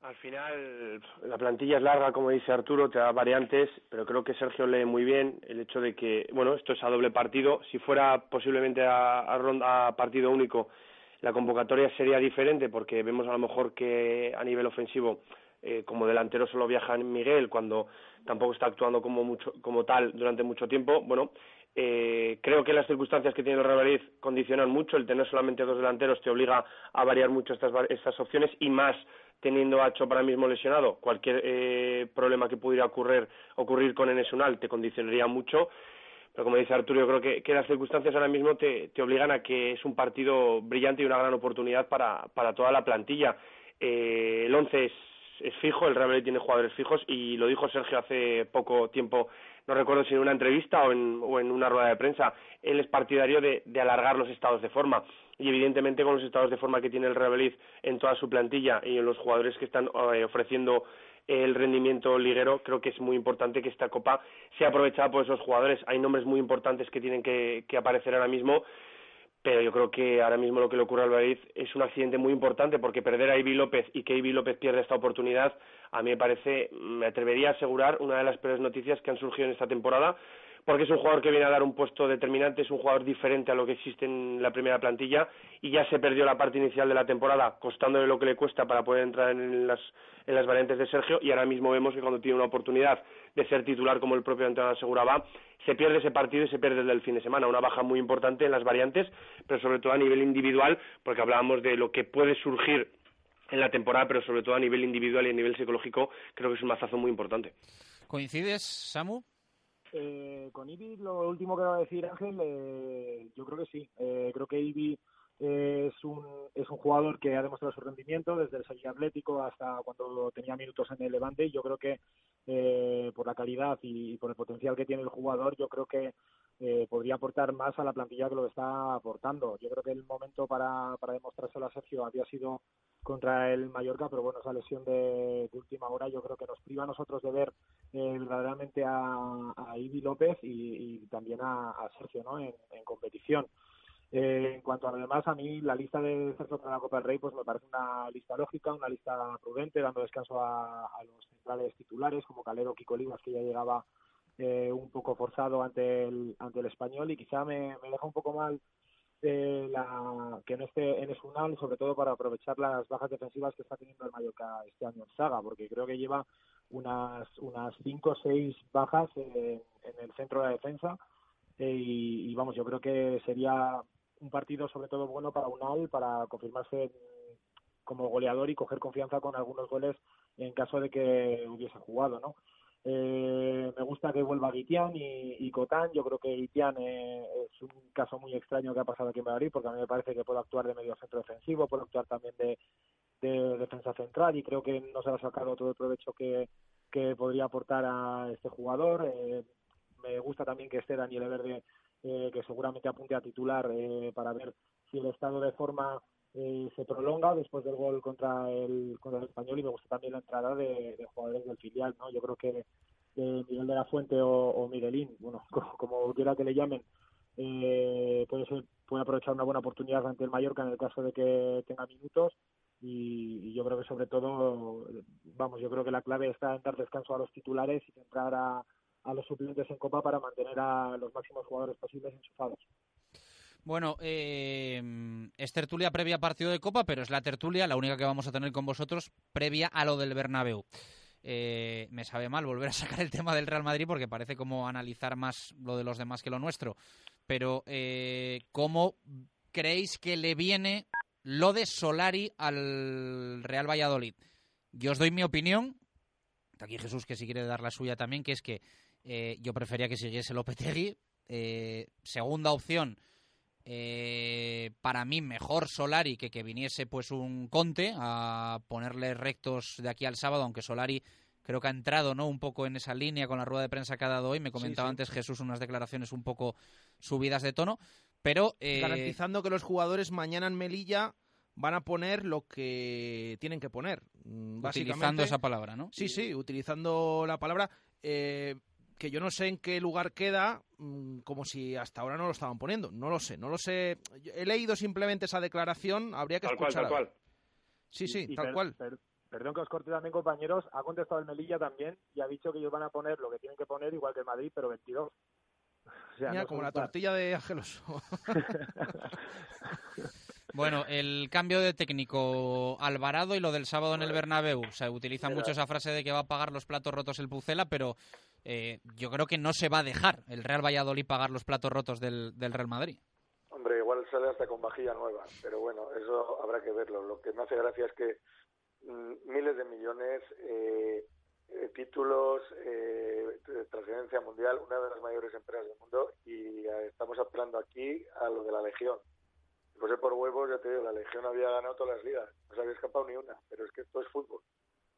Al final, la plantilla es larga, como dice Arturo, te da variantes, pero creo que Sergio lee muy bien el hecho de que, bueno, esto es a doble partido. Si fuera posiblemente a, a, ronda, a partido único, la convocatoria sería diferente porque vemos a lo mejor que a nivel ofensivo eh, como delantero solo viaja Miguel cuando tampoco está actuando como mucho como tal durante mucho tiempo. Bueno eh, creo que las circunstancias que tiene el Real Madrid condicionan mucho. El tener solamente dos delanteros te obliga a variar mucho estas estas opciones y más teniendo a Chop ahora mismo lesionado, cualquier eh, problema que pudiera ocurrir, ocurrir con Enes Unal te condicionaría mucho. Pero como dice Arturo, yo creo que, las circunstancias ahora mismo te, te, obligan a que es un partido brillante y una gran oportunidad para, para toda la plantilla. Eh, el once es, es, fijo, el Real Madrid tiene jugadores fijos y lo dijo Sergio hace poco tiempo, no recuerdo si en una entrevista o en, o en una rueda de prensa, él es partidario de, de alargar los estados de forma y evidentemente con los estados de forma que tiene el Real Madrid en toda su plantilla y en los jugadores que están eh, ofreciendo el rendimiento liguero, creo que es muy importante que esta Copa sea aprovechada por esos jugadores. Hay nombres muy importantes que tienen que, que aparecer ahora mismo, pero yo creo que ahora mismo lo que le ocurre al Madrid es un accidente muy importante porque perder a Ibi López y que Ibi López pierda esta oportunidad, a mí me parece, me atrevería a asegurar, una de las peores noticias que han surgido en esta temporada porque es un jugador que viene a dar un puesto determinante, es un jugador diferente a lo que existe en la primera plantilla y ya se perdió la parte inicial de la temporada, costándole lo que le cuesta para poder entrar en las, en las variantes de Sergio y ahora mismo vemos que cuando tiene una oportunidad de ser titular, como el propio entrenador aseguraba, se pierde ese partido y se pierde el del fin de semana, una baja muy importante en las variantes, pero sobre todo a nivel individual, porque hablábamos de lo que puede surgir en la temporada, pero sobre todo a nivel individual y a nivel psicológico, creo que es un mazazo muy importante. ¿Coincides, Samu? Eh, con Ibi, lo último que va a decir Ángel, eh, yo creo que sí. Eh, creo que Ibi es un, es un jugador que ha demostrado su rendimiento desde el Sevilla Atlético hasta cuando tenía minutos en el Levante. Yo creo que eh, por la calidad y, y, por el potencial que tiene el jugador, yo creo que eh, podría aportar más a la plantilla que lo está aportando. Yo creo que el momento para, para demostrárselo a Sergio había sido contra el Mallorca, pero bueno, esa lesión de, última hora yo creo que nos priva a nosotros de ver eh, verdaderamente a, a Ibi López y, también a, Sergio ¿no? en, competición. Eh, en cuanto a lo demás, a mí la lista de Sergio para la Copa del Rey pues me parece una lista lógica, una lista prudente, dando descanso a, a los centrales titulares como Calero, Kiko Olivas, que ya llegaba eh, un poco forzado ante el, ante el español y quizá me, deja un poco mal eh, la, que no esté en Esunal, sobre todo para aprovechar las bajas defensivas que está teniendo el Mallorca este año en Saga, porque creo que lleva unas unas cinco o seis bajas en, en el centro de la defensa eh, y, y vamos, yo creo que sería un partido sobre todo bueno para Unal para confirmarse como goleador y coger confianza con algunos goles en caso de que hubiese jugado, ¿no? Eh, me gusta que vuelva Guitián y, y Cotán. Yo creo que Guitián eh, es un caso muy extraño que ha pasado aquí en Madrid, porque a mí me parece que puede actuar de medio centro defensivo, puede actuar también de, de defensa central y creo que no se ha sacado todo el provecho que, que podría aportar a este jugador. Eh, me gusta también que esté Daniel Verde eh, que seguramente apunte a titular eh, para ver si el estado de forma eh, se prolonga después del gol contra el, contra el español y me gusta también la entrada de, jugadores del filial. no Yo creo que eh, Miguel de la Fuente o, Miguelín, bueno, como, quiera que le llamen, eh, puede, ser, puede aprovechar una buena oportunidad ante el Mallorca en el caso de que tenga minutos. Y, yo creo que sobre todo, vamos, yo creo que la clave está en dar descanso a los titulares y centrar a, a los suplentes en Copa para mantener a los máximos jugadores posibles enchufados. Bueno, eh, es tertulia previa partido de Copa, pero es la tertulia, la única que vamos a tener con vosotros, previa a lo del Bernabéu. Eh, me sabe mal volver a sacar el tema del Real Madrid porque parece como analizar más lo de los demás que lo nuestro. Pero, eh, ¿cómo creéis que le viene lo de Solari al Real Valladolid? Yo os doy mi opinión. Aquí Jesús, que si quiere dar la suya también, que es que eh, yo prefería que siguiese Lopetegui. Eh, segunda opción, eh, para mí mejor Solari que que viniese pues un Conte a ponerle rectos de aquí al sábado, aunque Solari creo que ha entrado no un poco en esa línea con la rueda de prensa que ha dado hoy. Me comentaba sí, sí. antes Jesús unas declaraciones un poco subidas de tono, pero eh... garantizando que los jugadores mañana en Melilla van a poner lo que tienen que poner. Mm, utilizando esa palabra, ¿no? Sí, sí, utilizando la palabra. Eh, que yo no sé en qué lugar queda, mmm, como si hasta ahora no lo estaban poniendo. No lo sé, no lo sé. He leído simplemente esa declaración, habría que tal escuchar. Cual, tal cual. Sí, sí, y, y tal per, cual. Per, perdón que os corte también, compañeros. Ha contestado el Melilla también y ha dicho que ellos van a poner lo que tienen que poner, igual que el Madrid, pero 22. O sea, Mira, no como la tortilla de Ángelos. Bueno, el cambio de técnico Alvarado y lo del sábado en el Bernabéu. Se utiliza mucho esa frase de que va a pagar los platos rotos el Pucela, pero eh, yo creo que no se va a dejar el Real Valladolid pagar los platos rotos del, del Real Madrid. Hombre, igual sale hasta con vajilla nueva, pero bueno, eso habrá que verlo. Lo que me hace gracia es que mm, miles de millones, eh, eh, títulos, eh, de trascendencia mundial, una de las mayores empresas del mundo y eh, estamos apelando aquí a lo de la Legión. Fuese por huevos, ya te digo, la Legión había ganado todas las ligas, no se había escapado ni una, pero es que esto es fútbol.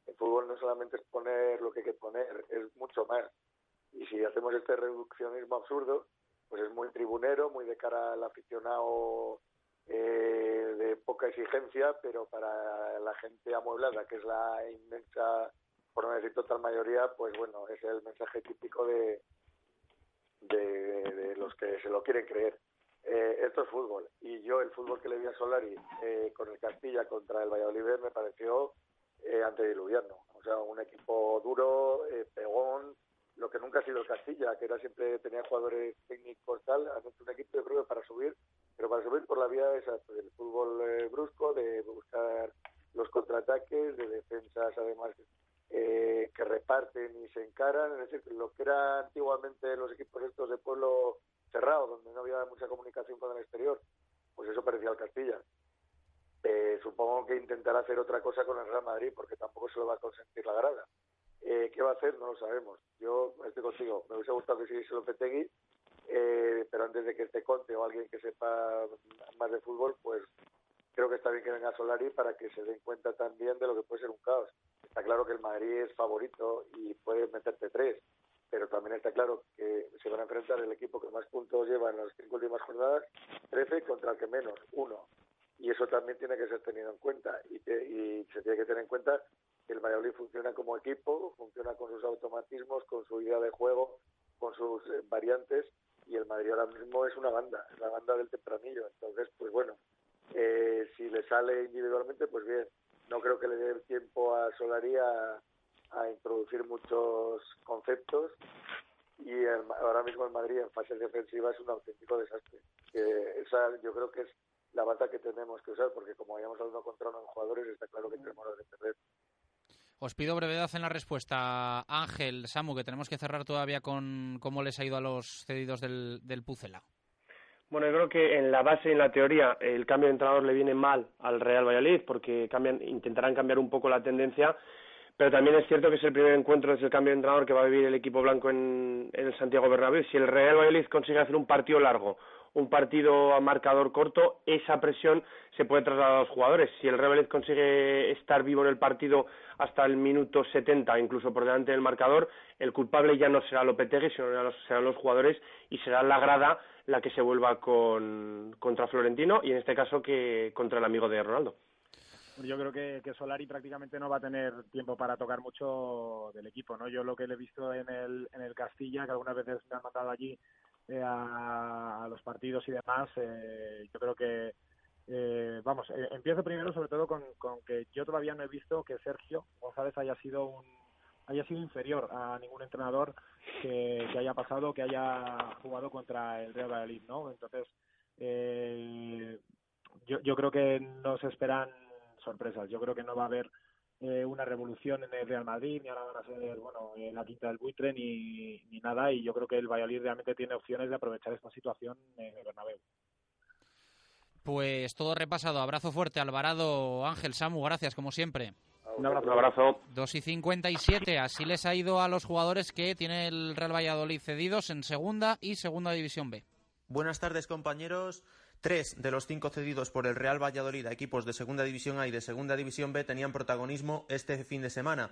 El fútbol no solamente es poner lo que hay que poner, es mucho más. Y si hacemos este reduccionismo absurdo, pues es muy tribunero, muy de cara al aficionado eh, de poca exigencia, pero para la gente amueblada, que es la inmensa, por no decir total mayoría, pues bueno, es el mensaje típico de, de, de los que se lo quieren creer. Eh, esto es fútbol. Y yo el fútbol que le vi a Solari eh, con el Castilla contra el Valladolid me pareció eh, antediluviano. O sea, un equipo duro, eh, pegón, lo que nunca ha sido el Castilla, que era siempre tenía jugadores técnicos tal, han hecho un equipo yo creo que para subir, pero para subir por la vía esa, del fútbol eh, brusco, de buscar los contraataques, de defensas además eh, que reparten y se encaran, es decir, lo que era antiguamente los equipos estos de pueblo cerrado, donde no había mucha comunicación con el exterior, pues eso parecía el Castilla. Eh, supongo que intentará hacer otra cosa con el Real Madrid, porque tampoco se lo va a consentir la grada. Eh, ¿Qué va a hacer? No lo sabemos. Yo estoy contigo. Me hubiese gustado que siguiese Lopetegui, eh, pero antes de que esté Conte o alguien que sepa más de fútbol, pues creo que está bien que venga Solari para que se den cuenta también de lo que puede ser un caos. Está claro que el Madrid es favorito y puede meterte tres, pero también está claro que se van a enfrentar el equipo que más puntos lleva en las cinco últimas jornadas, 13 contra el que menos, uno. Y eso también tiene que ser tenido en cuenta y, que, y se tiene que tener en cuenta que el Valladolid funciona como equipo, funciona con sus automatismos, con su idea de juego, con sus eh, variantes y el Madrid ahora mismo es una banda, es la banda del tempranillo. Entonces, pues bueno, eh, si le sale individualmente, pues bien. No creo que le dé el tiempo a Solari a, a introducir muchos conceptos y el, ahora mismo el Madrid en fase defensiva es un auténtico desastre. Que esa yo creo que es la bata que tenemos que usar porque como hayamos hablado contra unos jugadores está claro que tenemos de perder. Os pido brevedad en la respuesta, Ángel, Samu, que tenemos que cerrar todavía con cómo les ha ido a los cedidos del, del Pucela. Bueno, yo creo que en la base, en la teoría, el cambio de entrenador le viene mal al Real Valladolid porque cambian, intentarán cambiar un poco la tendencia, pero también es cierto que es el primer encuentro desde el cambio de entrenador que va a vivir el equipo blanco en, en el Santiago Bernabéu. Si el Real Valladolid consigue hacer un partido largo, un partido a marcador corto, esa presión se puede trasladar a los jugadores. Si el Valladolid consigue estar vivo en el partido hasta el minuto 70, incluso por delante del marcador, el culpable ya no será Lopetegui, sino serán los jugadores y será la grada la que se vuelva con, contra Florentino y en este caso que contra el amigo de Ronaldo. Yo creo que, que, Solari prácticamente no va a tener tiempo para tocar mucho del equipo, ¿no? Yo lo que le he visto en el, en el Castilla, que algunas veces me han mandado allí eh, a, los partidos y demás, eh, yo creo que, eh, vamos, eh, empiezo primero sobre todo con, con que yo todavía no he visto que Sergio González haya sido un haya sido inferior a ningún entrenador que, haya pasado, que haya jugado contra el Real Valladolid, ¿no? Entonces, eh, yo, yo creo que no se esperan sorpresas. Yo creo que no va a haber eh, una revolución en el Real Madrid, ni ahora van a ser, bueno, en la quinta del buitre, ni, ni nada. Y yo creo que el Valladolid realmente tiene opciones de aprovechar esta situación en el Bernabéu. Pues todo repasado. Abrazo fuerte, Alvarado, Ángel, Samu, gracias como siempre. Un abrazo. Un abrazo. 2 y 57. Así les ha ido a los jugadores que tiene el Real Valladolid cedidos en segunda y segunda división B. Buenas tardes, compañeros. Tres de los cinco cedidos por el Real Valladolid equipos de segunda división A y de segunda división B tenían protagonismo este fin de semana.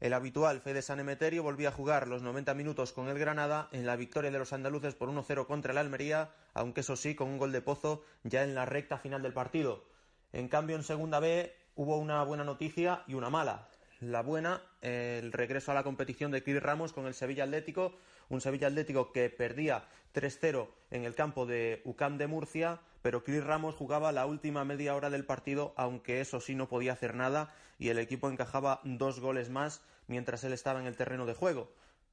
El habitual Fede San Emeterio volvía a jugar los 90 minutos con el Granada en la victoria de los andaluces por 1-0 contra el Almería, aunque eso sí, con un gol de pozo ya en la recta final del partido. En cambio, en segunda B hubo una buena noticia y una mala. La buena, el regreso a la competición de Chris Ramos con el Sevilla Atlético, un Sevilla Atlético que perdía 3-0 en el campo de UCAM de Murcia, pero Chris Ramos jugaba la última media hora del partido, aunque eso sí no podía hacer nada, y el equipo encajaba dos goles más mientras él estaba en el terreno de juego.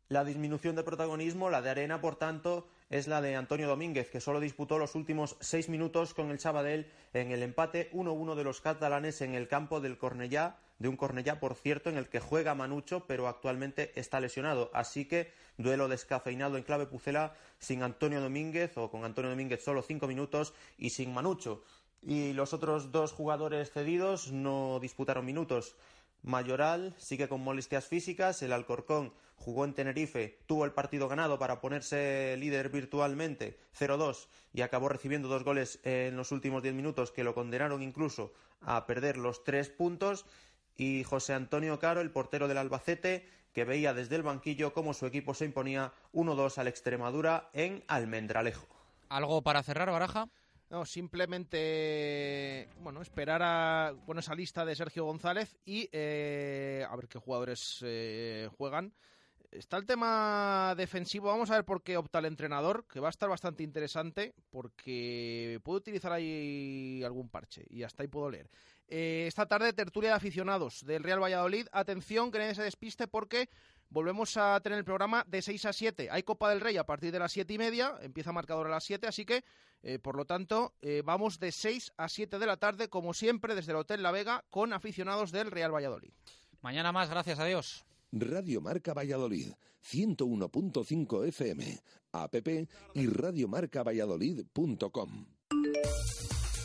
La disminución de protagonismo, la de Arena, por tanto, es la de Antonio Domínguez, que solo disputó los últimos seis minutos con el Sabadell en el empate 1-1 de los catalanes en el campo del Cornellá, de un Cornellá, por cierto, en el que juega Manucho, pero actualmente está lesionado. Así que duelo descafeinado en clave Pucela sin Antonio Domínguez, o con Antonio Domínguez solo cinco minutos y sin Manucho. Y los otros dos jugadores cedidos no disputaron minutos. Mayoral sigue con molestias físicas, el Alcorcón jugó en Tenerife, tuvo el partido ganado para ponerse líder virtualmente 0-2 y acabó recibiendo dos goles en los últimos diez minutos que lo condenaron incluso a perder los tres puntos y José Antonio Caro, el portero del Albacete, que veía desde el banquillo cómo su equipo se imponía 1-2 al Extremadura en Almendralejo. ¿Algo para cerrar, Baraja? No, simplemente bueno, esperar a bueno, esa lista de Sergio González y eh, a ver qué jugadores eh, juegan. Está el tema defensivo, vamos a ver por qué opta el entrenador, que va a estar bastante interesante porque puedo utilizar ahí algún parche y hasta ahí puedo leer. Eh, esta tarde tertulia de aficionados del Real Valladolid. Atención, que nadie se despiste porque volvemos a tener el programa de 6 a 7. Hay Copa del Rey a partir de las 7 y media, empieza marcador a las 7, así que, eh, por lo tanto, eh, vamos de 6 a 7 de la tarde, como siempre, desde el Hotel La Vega, con aficionados del Real Valladolid. Mañana más, gracias a Dios. Radio Marca Valladolid, 101.5 FM, app y radiomarcavalladolid.com.